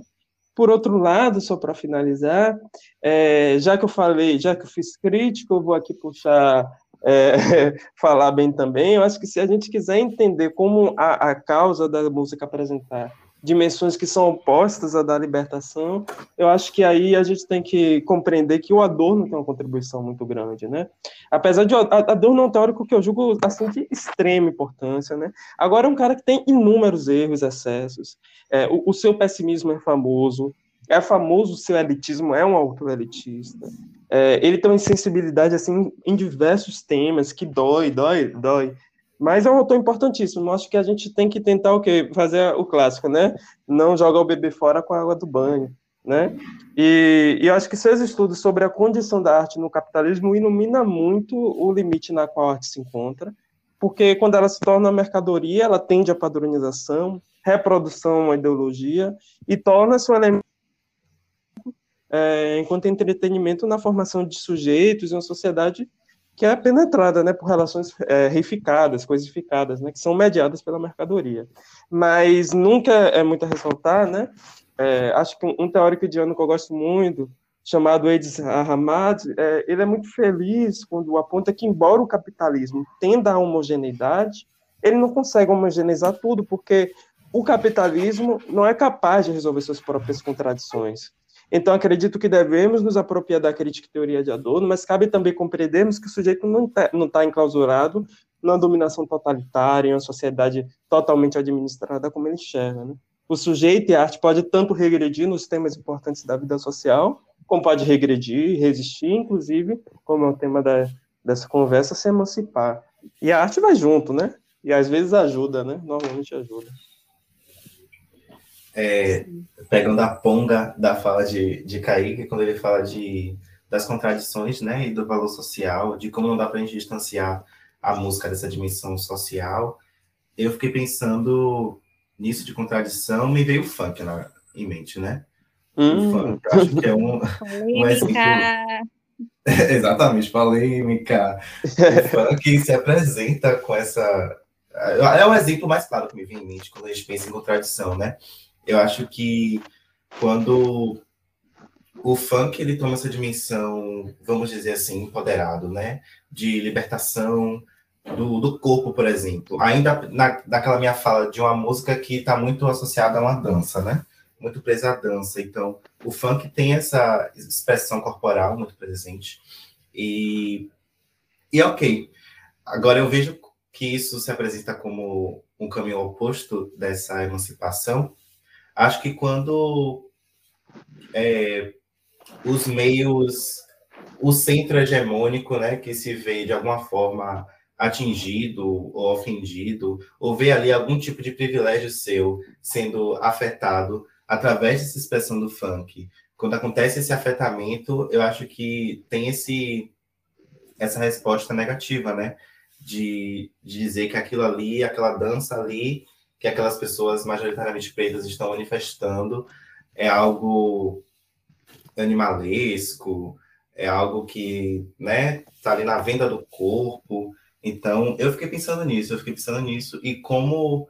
B: Por outro lado, só para finalizar, é, já que eu falei, já que eu fiz crítica, eu vou aqui puxar, é, *laughs* falar bem também. Eu acho que se a gente quiser entender como a, a causa da música apresentar dimensões que são opostas à da libertação, eu acho que aí a gente tem que compreender que o Adorno tem uma contribuição muito grande, né? Apesar de Adorno é um teórico que eu julgo assim de extrema importância, né? Agora é um cara que tem inúmeros erros, excessos. É, o, o, seu pessimismo é famoso, é famoso o seu elitismo, é um auto-elitista. É, ele tem uma insensibilidade assim em diversos temas que dói, dói, dói. Mas é um autor importantíssimo. Acho que a gente tem que tentar o quê? Fazer o clássico, né? Não jogar o bebê fora com a água do banho, né? E, e acho que seus estudos sobre a condição da arte no capitalismo ilumina muito o limite na qual a arte se encontra, porque quando ela se torna mercadoria, ela tende à padronização, reprodução uma ideologia e torna-se um elemento é, enquanto entretenimento na formação de sujeitos em uma sociedade que é penetrada né, por relações é, reificadas, coisificadas, né, que são mediadas pela mercadoria. Mas nunca é muito a ressaltar, né, é, acho que um, teórico indiano que eu gosto muito, chamado Edis Ahmad, é, ele é muito feliz quando aponta que, embora o capitalismo tenda a homogeneidade, ele não consegue homogeneizar tudo, porque o capitalismo não é capaz de resolver suas próprias contradições. Então, acredito que devemos nos apropriar da crítica e teoria de Adorno, mas cabe também compreendermos que o sujeito não está tá enclausurado numa dominação totalitária, em uma sociedade totalmente administrada como ele enxerga. Né? O sujeito e a arte pode tanto regredir nos temas importantes da vida social, como pode regredir, resistir, inclusive, como é o tema da, dessa conversa, se emancipar. E a arte vai junto, né? E às vezes ajuda, né? Normalmente ajuda
C: é, pegando a ponga da fala de, de Kaique, quando ele fala de, das contradições, né, e do valor social, de como não dá para a gente distanciar a música dessa dimensão social, eu fiquei pensando nisso de contradição, me veio o funk na, em mente, né? Hum. O funk, acho que é um, um exemplo... *laughs* Exatamente, polêmica. O *laughs* funk se apresenta com essa... É o exemplo mais claro que me vem em mente quando a gente pensa em contradição, né? Eu acho que quando o funk ele toma essa dimensão, vamos dizer assim, empoderado, né? De libertação do, do corpo, por exemplo. Ainda na, naquela minha fala de uma música que está muito associada a uma dança, né? Muito presa à dança. Então, o funk tem essa expressão corporal muito presente. E, e ok. Agora eu vejo que isso se apresenta como um caminho oposto dessa emancipação, Acho que quando é, os meios, o centro hegemônico, né, que se vê de alguma forma atingido ou ofendido, ou vê ali algum tipo de privilégio seu sendo afetado através dessa expressão do funk. Quando acontece esse afetamento, eu acho que tem esse essa resposta negativa, né? De, de dizer que aquilo ali, aquela dança ali, que aquelas pessoas majoritariamente pretas estão manifestando é algo animalesco, é algo que, né, tá ali na venda do corpo. Então, eu fiquei pensando nisso, eu fiquei pensando nisso e como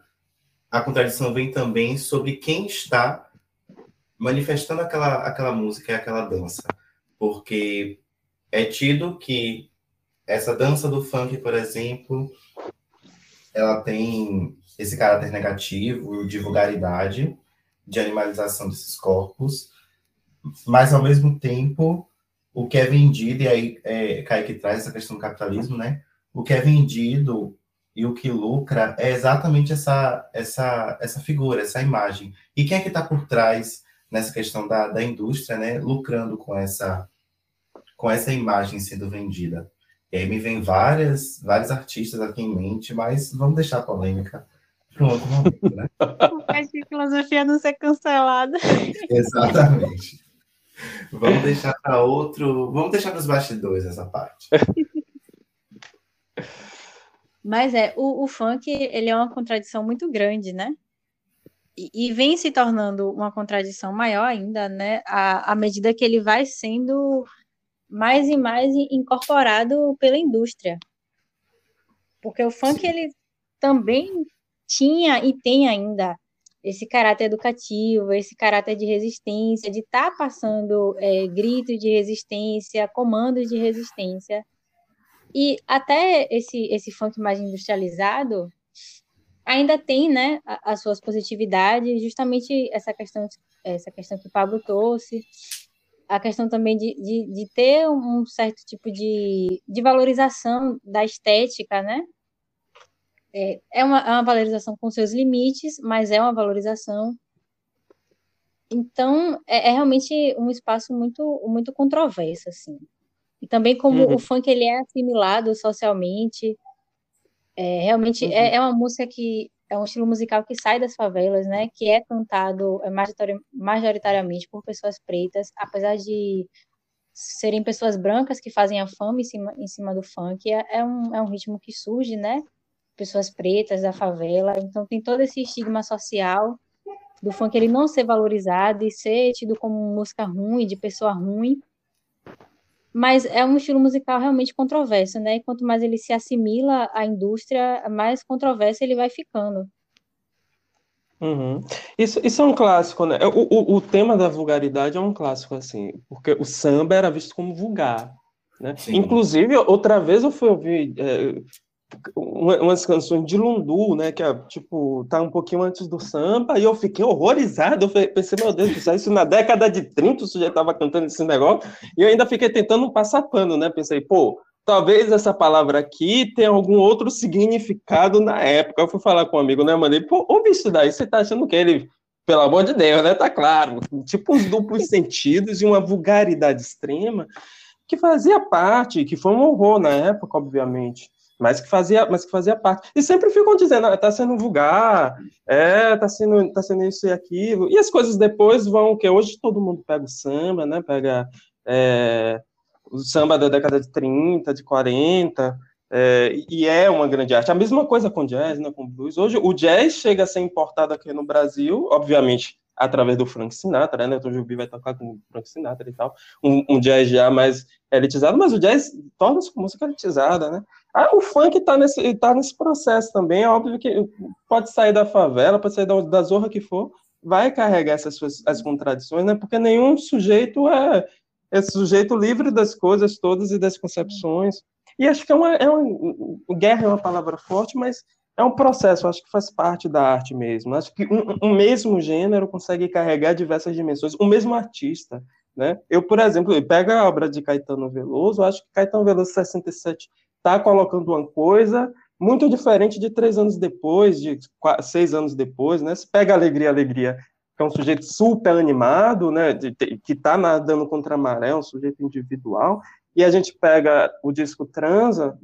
C: a contradição vem também sobre quem está manifestando aquela, aquela música e aquela dança. Porque é tido que essa dança do funk, por exemplo, ela tem esse caráter negativo de vulgaridade, de animalização desses corpos, mas ao mesmo tempo o que é vendido, e aí é, Kaique traz essa questão do capitalismo, né? O que é vendido e o que lucra é exatamente essa, essa, essa figura, essa imagem. E quem é que está por trás nessa questão da, da indústria, né? Lucrando com essa, com essa imagem sendo vendida. E aí me vem várias, vários artistas aqui em mente, mas vamos deixar a polêmica para outro momento, né?
A: a filosofia não ser cancelada.
C: Exatamente. Vamos deixar para outro. Vamos deixar para os bastidores essa parte.
A: Mas é, o, o funk ele é uma contradição muito grande, né? E, e, vem se tornando uma contradição maior ainda, né? À, à medida que ele vai sendo mais e mais incorporado pela indústria. Porque o funk Sim. ele também tinha e tem ainda esse caráter educativo, esse caráter de resistência, de estar tá passando é, gritos de resistência, comandos de resistência. E até esse, esse funk mais industrializado ainda tem né, as suas positividades, justamente essa questão, essa questão que o Pablo trouxe, a questão também de, de, de ter um certo tipo de, de valorização da estética, né? É, é, uma, é uma valorização com seus limites, mas é uma valorização. Então, é, é realmente um espaço muito, muito controverso, assim. E também como uhum. o funk ele é assimilado socialmente, é, realmente uhum. é, é uma música que é um estilo musical que sai das favelas, né? Que é cantado é majoritariamente por pessoas pretas, apesar de serem pessoas brancas que fazem a fama em cima, em cima do funk. É, é, um, é um ritmo que surge, né? Pessoas pretas da favela. Então tem todo esse estigma social do funk ele não ser valorizado e ser tido como música ruim, de pessoa ruim. Mas é um estilo musical realmente controverso, né? E quanto mais ele se assimila à indústria, mais controverso ele vai ficando.
B: Uhum. Isso, isso é um clássico, né? O, o, o tema da vulgaridade é um clássico, assim, porque o samba era visto como vulgar. Né? Inclusive, outra vez eu fui ouvir é, umas canções de Lundu, né, que é, tipo, tá um pouquinho antes do samba, e eu fiquei horrorizado, eu pensei, meu Deus do isso na década de 30 o sujeito tava cantando esse negócio, e eu ainda fiquei tentando passar pano, né, pensei, pô, talvez essa palavra aqui tenha algum outro significado na época, eu fui falar com um amigo, né, mandei, pô, ouve isso daí, você tá achando que ele, pelo amor de Deus, né, tá claro, tipo uns duplos sentidos e uma vulgaridade extrema, que fazia parte, que foi um horror na época, obviamente, mas que fazia, mas que fazia parte. E sempre ficam dizendo, ah, tá sendo vulgar, é, tá sendo, tá sendo isso e aquilo. E as coisas depois vão, que hoje todo mundo pega o samba, né? Pega é, o samba da década de 30, de 40, é, e é uma grande arte. A mesma coisa com jazz, né, com blues. Hoje o jazz chega a ser importado aqui no Brasil, obviamente através do Frank Sinatra, né? Então o Jubi vai tocar com o Frank Sinatra e tal, um, um jazz já mais elitizado, mas o jazz torna-se música elitizada, né? Ah, o funk está nesse, tá nesse processo também, é óbvio que pode sair da favela, pode sair da, da zorra que for, vai carregar essas suas, as contradições, né? Porque nenhum sujeito é, é sujeito livre das coisas todas e das concepções. E acho que é uma, é uma guerra é uma palavra forte, mas é um processo, acho que faz parte da arte mesmo. Acho que um, um, mesmo gênero consegue carregar diversas dimensões, o mesmo artista. Né? Eu, por exemplo, pega a obra de Caetano Veloso, acho que Caetano Veloso 67 está colocando uma coisa muito diferente de três anos depois, de seis anos depois, né? Se pega Alegria, Alegria, que é um sujeito super animado, né? De, de, que está nadando contra a maré, um sujeito individual, e a gente pega o disco Transa,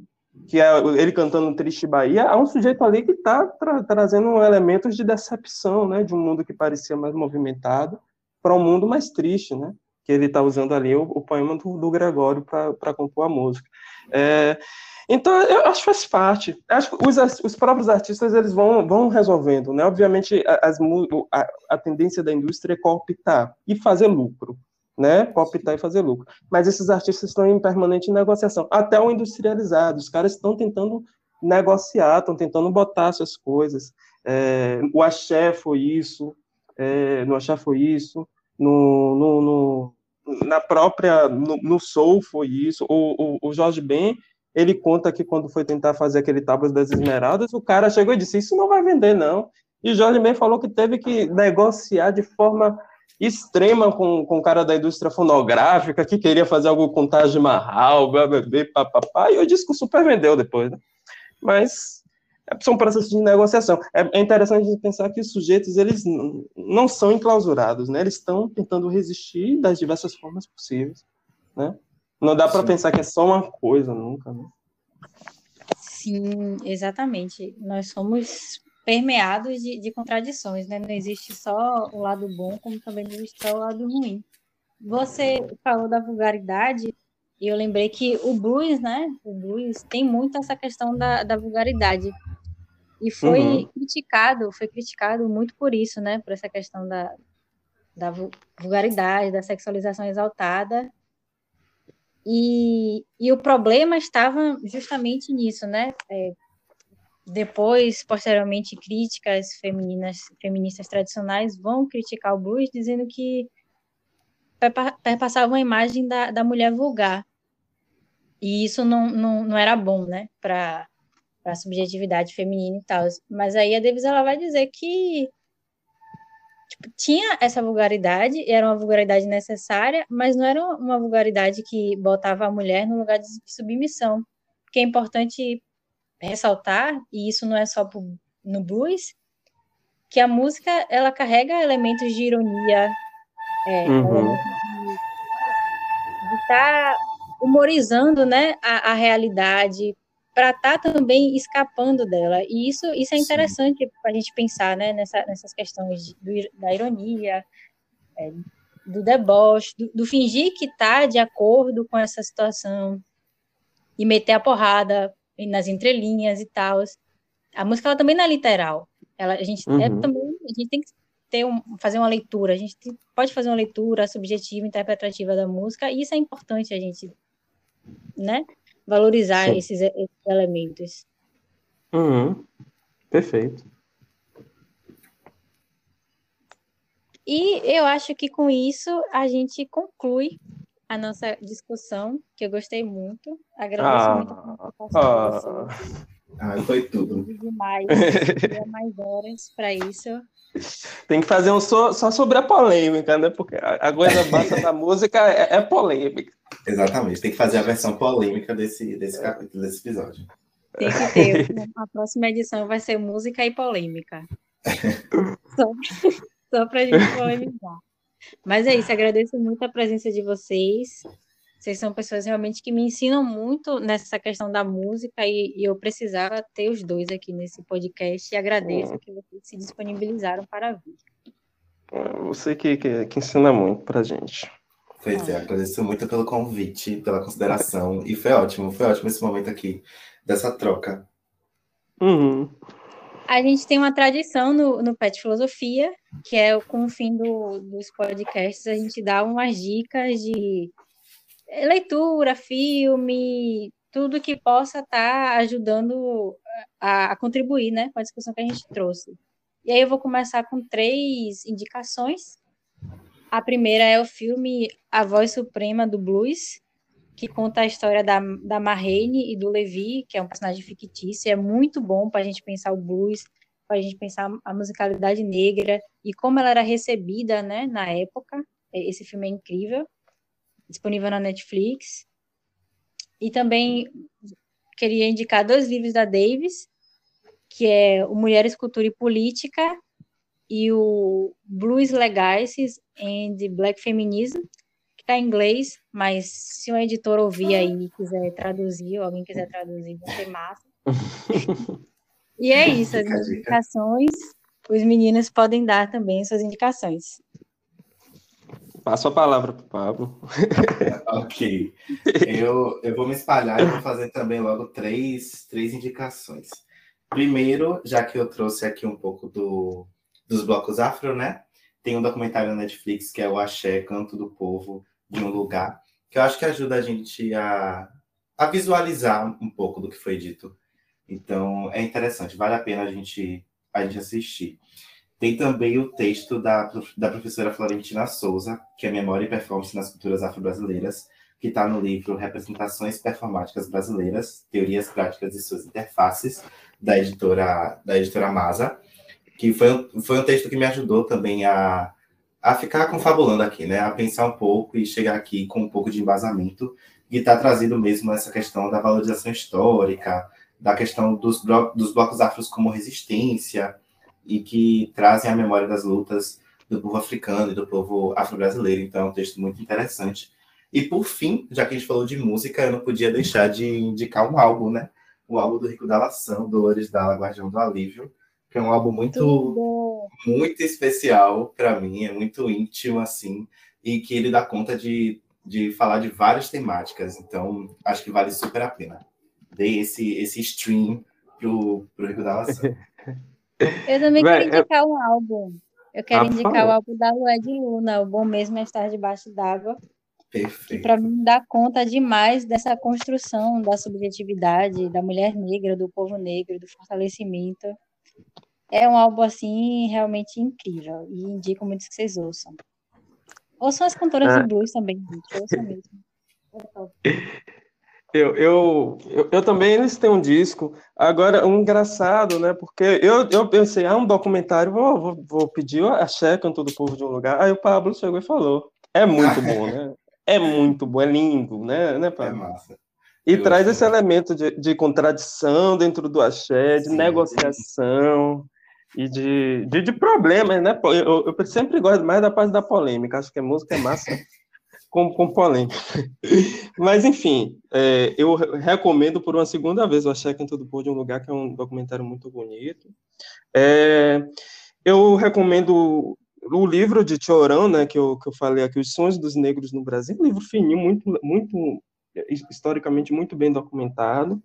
B: que é ele cantando Triste Bahia, há um sujeito ali que está tra trazendo elementos de decepção, né, de um mundo que parecia mais movimentado para um mundo mais triste, né, que ele está usando ali o, o poema do, do Gregório para compor a música. É, então, eu acho que faz parte. Acho que os, os próprios artistas eles vão, vão resolvendo, né? Obviamente, as, a, a tendência da indústria é cooptar e fazer lucro né, cooptar e fazer lucro. Mas esses artistas estão em permanente negociação, até o industrializado. Os caras estão tentando negociar, estão tentando botar suas coisas. É, o axé foi isso, é, no axé foi isso, no, no, no na própria, no, no, soul foi isso. O, o, o, Jorge Ben, ele conta que quando foi tentar fazer aquele Tábuas das Esmeradas, o cara chegou e disse, isso não vai vender, não. E Jorge Ben falou que teve que negociar de forma extrema com, com o cara da indústria fonográfica que queria fazer algo com Taj Mahal, papapá, e o disco super vendeu depois, né? Mas são processos de negociação. É, é interessante pensar que os sujeitos, eles não são enclausurados, né? Eles estão tentando resistir das diversas formas possíveis, né? Não dá para pensar que é só uma coisa nunca, né?
A: Sim, exatamente. Nós somos permeados de, de contradições, né? Não existe só o lado bom, como também não existe só o lado ruim. Você falou da vulgaridade, e eu lembrei que o blues, né? O blues tem muito essa questão da, da vulgaridade. E foi uhum. criticado, foi criticado muito por isso, né? Por essa questão da, da vulgaridade, da sexualização exaltada. E, e o problema estava justamente nisso, né? É, depois, posteriormente, críticas femininas, feministas tradicionais vão criticar o blues, dizendo que perpassava uma imagem da, da mulher vulgar. E isso não, não, não era bom, né, para a subjetividade feminina e tal. Mas aí a Davis ela vai dizer que tipo, tinha essa vulgaridade, era uma vulgaridade necessária, mas não era uma vulgaridade que botava a mulher no lugar de submissão. Porque é importante ressaltar, e isso não é só pro, no blues, que a música ela carrega elementos de ironia, é, uhum. de estar tá humorizando né, a, a realidade, para estar tá também escapando dela. E isso, isso é interessante para a gente pensar né, nessa, nessas questões de, do, da ironia, é, do deboche, do, do fingir que está de acordo com essa situação e meter a porrada nas entrelinhas e tal. A música ela também não é literal. Ela, a gente é uhum. é também a gente tem que ter um, fazer uma leitura. A gente pode fazer uma leitura subjetiva, interpretativa da música. E isso é importante a gente, né, valorizar esses, esses, elementos.
B: Uhum. Perfeito.
A: E eu acho que com isso a gente conclui a nossa discussão, que eu gostei muito. Agradeço ah, muito a participação
C: ah. ah, foi tudo.
A: Demais, mais horas para isso.
B: Tem que fazer um só, só sobre a polêmica, né? Porque a coisa basta da música é, é, polêmica.
C: Exatamente, tem que fazer a versão polêmica desse, desse capítulo, desse episódio.
A: Tem que ter. A próxima edição vai ser música e polêmica. só, só para a gente polemizar. Mas é isso, agradeço muito a presença de vocês. Vocês são pessoas realmente que me ensinam muito nessa questão da música e, e eu precisava ter os dois aqui nesse podcast e agradeço que vocês se disponibilizaram para vir.
B: É, você que, que, que ensina muito para gente.
C: Pois é, agradeço muito pelo convite, pela consideração e foi ótimo, foi ótimo esse momento aqui dessa troca.
B: Uhum.
A: A gente tem uma tradição no, no Pet Filosofia, que é com o fim do, dos podcasts, a gente dá umas dicas de leitura, filme, tudo que possa estar tá ajudando a, a, contribuir né, com a discussão que a gente trouxe. E aí eu vou começar com três indicações. A primeira é o filme A Voz Suprema do Blues, que conta a história da, da Marraine e do Levi, que é um personagem fictício. É muito bom para a gente pensar o blues, para a gente pensar a musicalidade negra e como ela era recebida né, na época. Esse filme é incrível, disponível na Netflix. E também queria indicar dois livros da Davis, que é o Mulher, Escultura e Política e o Blues Legacies and Black Feminism, Está em inglês, mas se um editor ouvir aí e quiser traduzir, ou alguém quiser traduzir, vai ser massa. *laughs* e é isso, as indicações. Os meninos podem dar também suas indicações.
B: Passo a palavra para o Pablo. *laughs*
C: ok. Eu, eu vou me espalhar e vou fazer também logo três, três indicações. Primeiro, já que eu trouxe aqui um pouco do, dos blocos afro, né? Tem um documentário na Netflix que é o Axé, Canto do Povo, de um lugar, que eu acho que ajuda a gente a, a visualizar um pouco do que foi dito. Então, é interessante, vale a pena a gente, a gente assistir. Tem também o texto da, da professora Florentina Souza, que é Memória e Performance nas Culturas Afro-Brasileiras, que está no livro Representações Performáticas Brasileiras, Teorias Práticas e Suas Interfaces, da editora, da editora Masa, que foi, foi um texto que me ajudou também a, a ficar confabulando aqui, né? A pensar um pouco e chegar aqui com um pouco de embasamento e está trazendo mesmo essa questão da valorização histórica, da questão dos, blo dos blocos afros como resistência e que trazem a memória das lutas do povo africano e do povo afro-brasileiro. Então, é um texto muito interessante. E por fim, já que a gente falou de música, eu não podia deixar de indicar um álbum, né? O álbum do Rico da Lação, Dolores Dalla, Guardião do Alívio, que é um álbum muito, muito especial para mim, é muito íntimo, assim, e que ele dá conta de, de falar de várias temáticas, então acho que vale super a pena. Dei esse, esse stream pro, pro Rico da Lação. *laughs*
A: Eu também quero indicar um álbum. Eu quero ah, indicar o álbum da Lué de Luna, O Bom Mesmo é Estar Debaixo d'Água. Perfeito. Que para mim dá conta demais dessa construção da subjetividade da mulher negra, do povo negro, do fortalecimento. É um álbum assim realmente incrível e indico muito que vocês ouçam. Ouçam as cantoras ah. de blues também, gente. Ouçam mesmo. *laughs*
B: Eu, eu, eu, eu, também eles têm um disco. Agora, um engraçado, né? Porque eu, eu pensei, ah, um documentário, vou, vou, vou pedir a checa todo o povo de um lugar. Aí o Pablo chegou e falou. É muito bom, né? É muito bom, é lindo, né, né Pablo? É massa. E eu traz esse elemento de, de contradição dentro do axé, de sim, negociação e de, de, de, problemas, né? Eu, eu sempre gosto mais da parte da polêmica, acho que a música é massa *laughs* com, com polêmica. *laughs* Mas, enfim, é, eu recomendo por uma segunda vez o Axé Canto do Povo de um Lugar, que é um documentário muito bonito. É, eu recomendo o livro de Chorão, né, que eu, que eu falei aqui, Os Sonhos dos Negros no Brasil, um livro fininho, muito, muito historicamente muito bem documentado.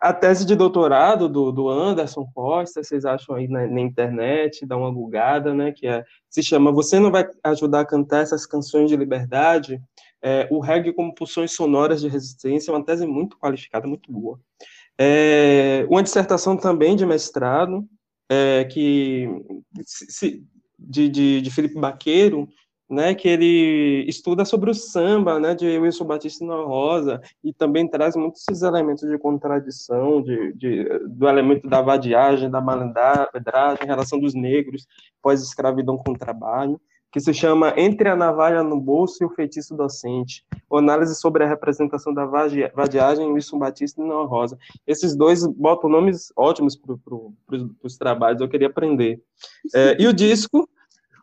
B: A tese de doutorado do, do Anderson Costa, vocês acham aí na, na, internet, dá uma bugada, né, que é, se chama Você não vai ajudar a cantar essas canções de liberdade? É, o reggae como pulsões sonoras de resistência, é uma tese muito qualificada, muito boa. É, uma dissertação também de mestrado, é, que se, de, de, de Felipe Baqueiro, né, que ele estuda sobre o samba, né, de Wilson Batista na Rosa, e também traz muitos esses elementos de contradição, de, de do elemento da vadiagem, da malandragem, em relação dos negros, pós-escravidão com trabalho, que se chama Entre a Navalha no Bolso e o Feitiço Docente, análise sobre a representação da vadiagem em Wilson Batista e na Rosa. Esses dois botam nomes ótimos para pro, os trabalhos, eu queria aprender. É, e o disco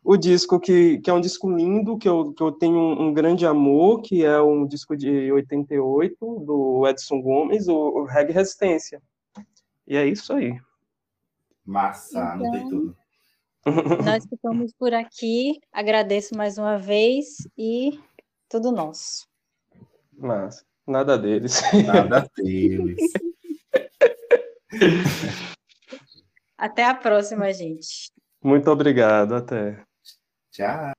B: o disco que, que é um disco lindo, que eu, que eu tenho um, um, grande amor, que é um disco de 88, do Edson Gomes, o, o Reg Resistência. E é isso aí.
C: Massa, então, tem tudo. *laughs*
A: Nós ficamos por aqui, agradeço mais uma vez e tudo nosso.
B: Mas nada deles.
C: Nada *laughs* deles.
A: Até a próxima, gente.
B: Muito obrigado, até.
C: Ciao.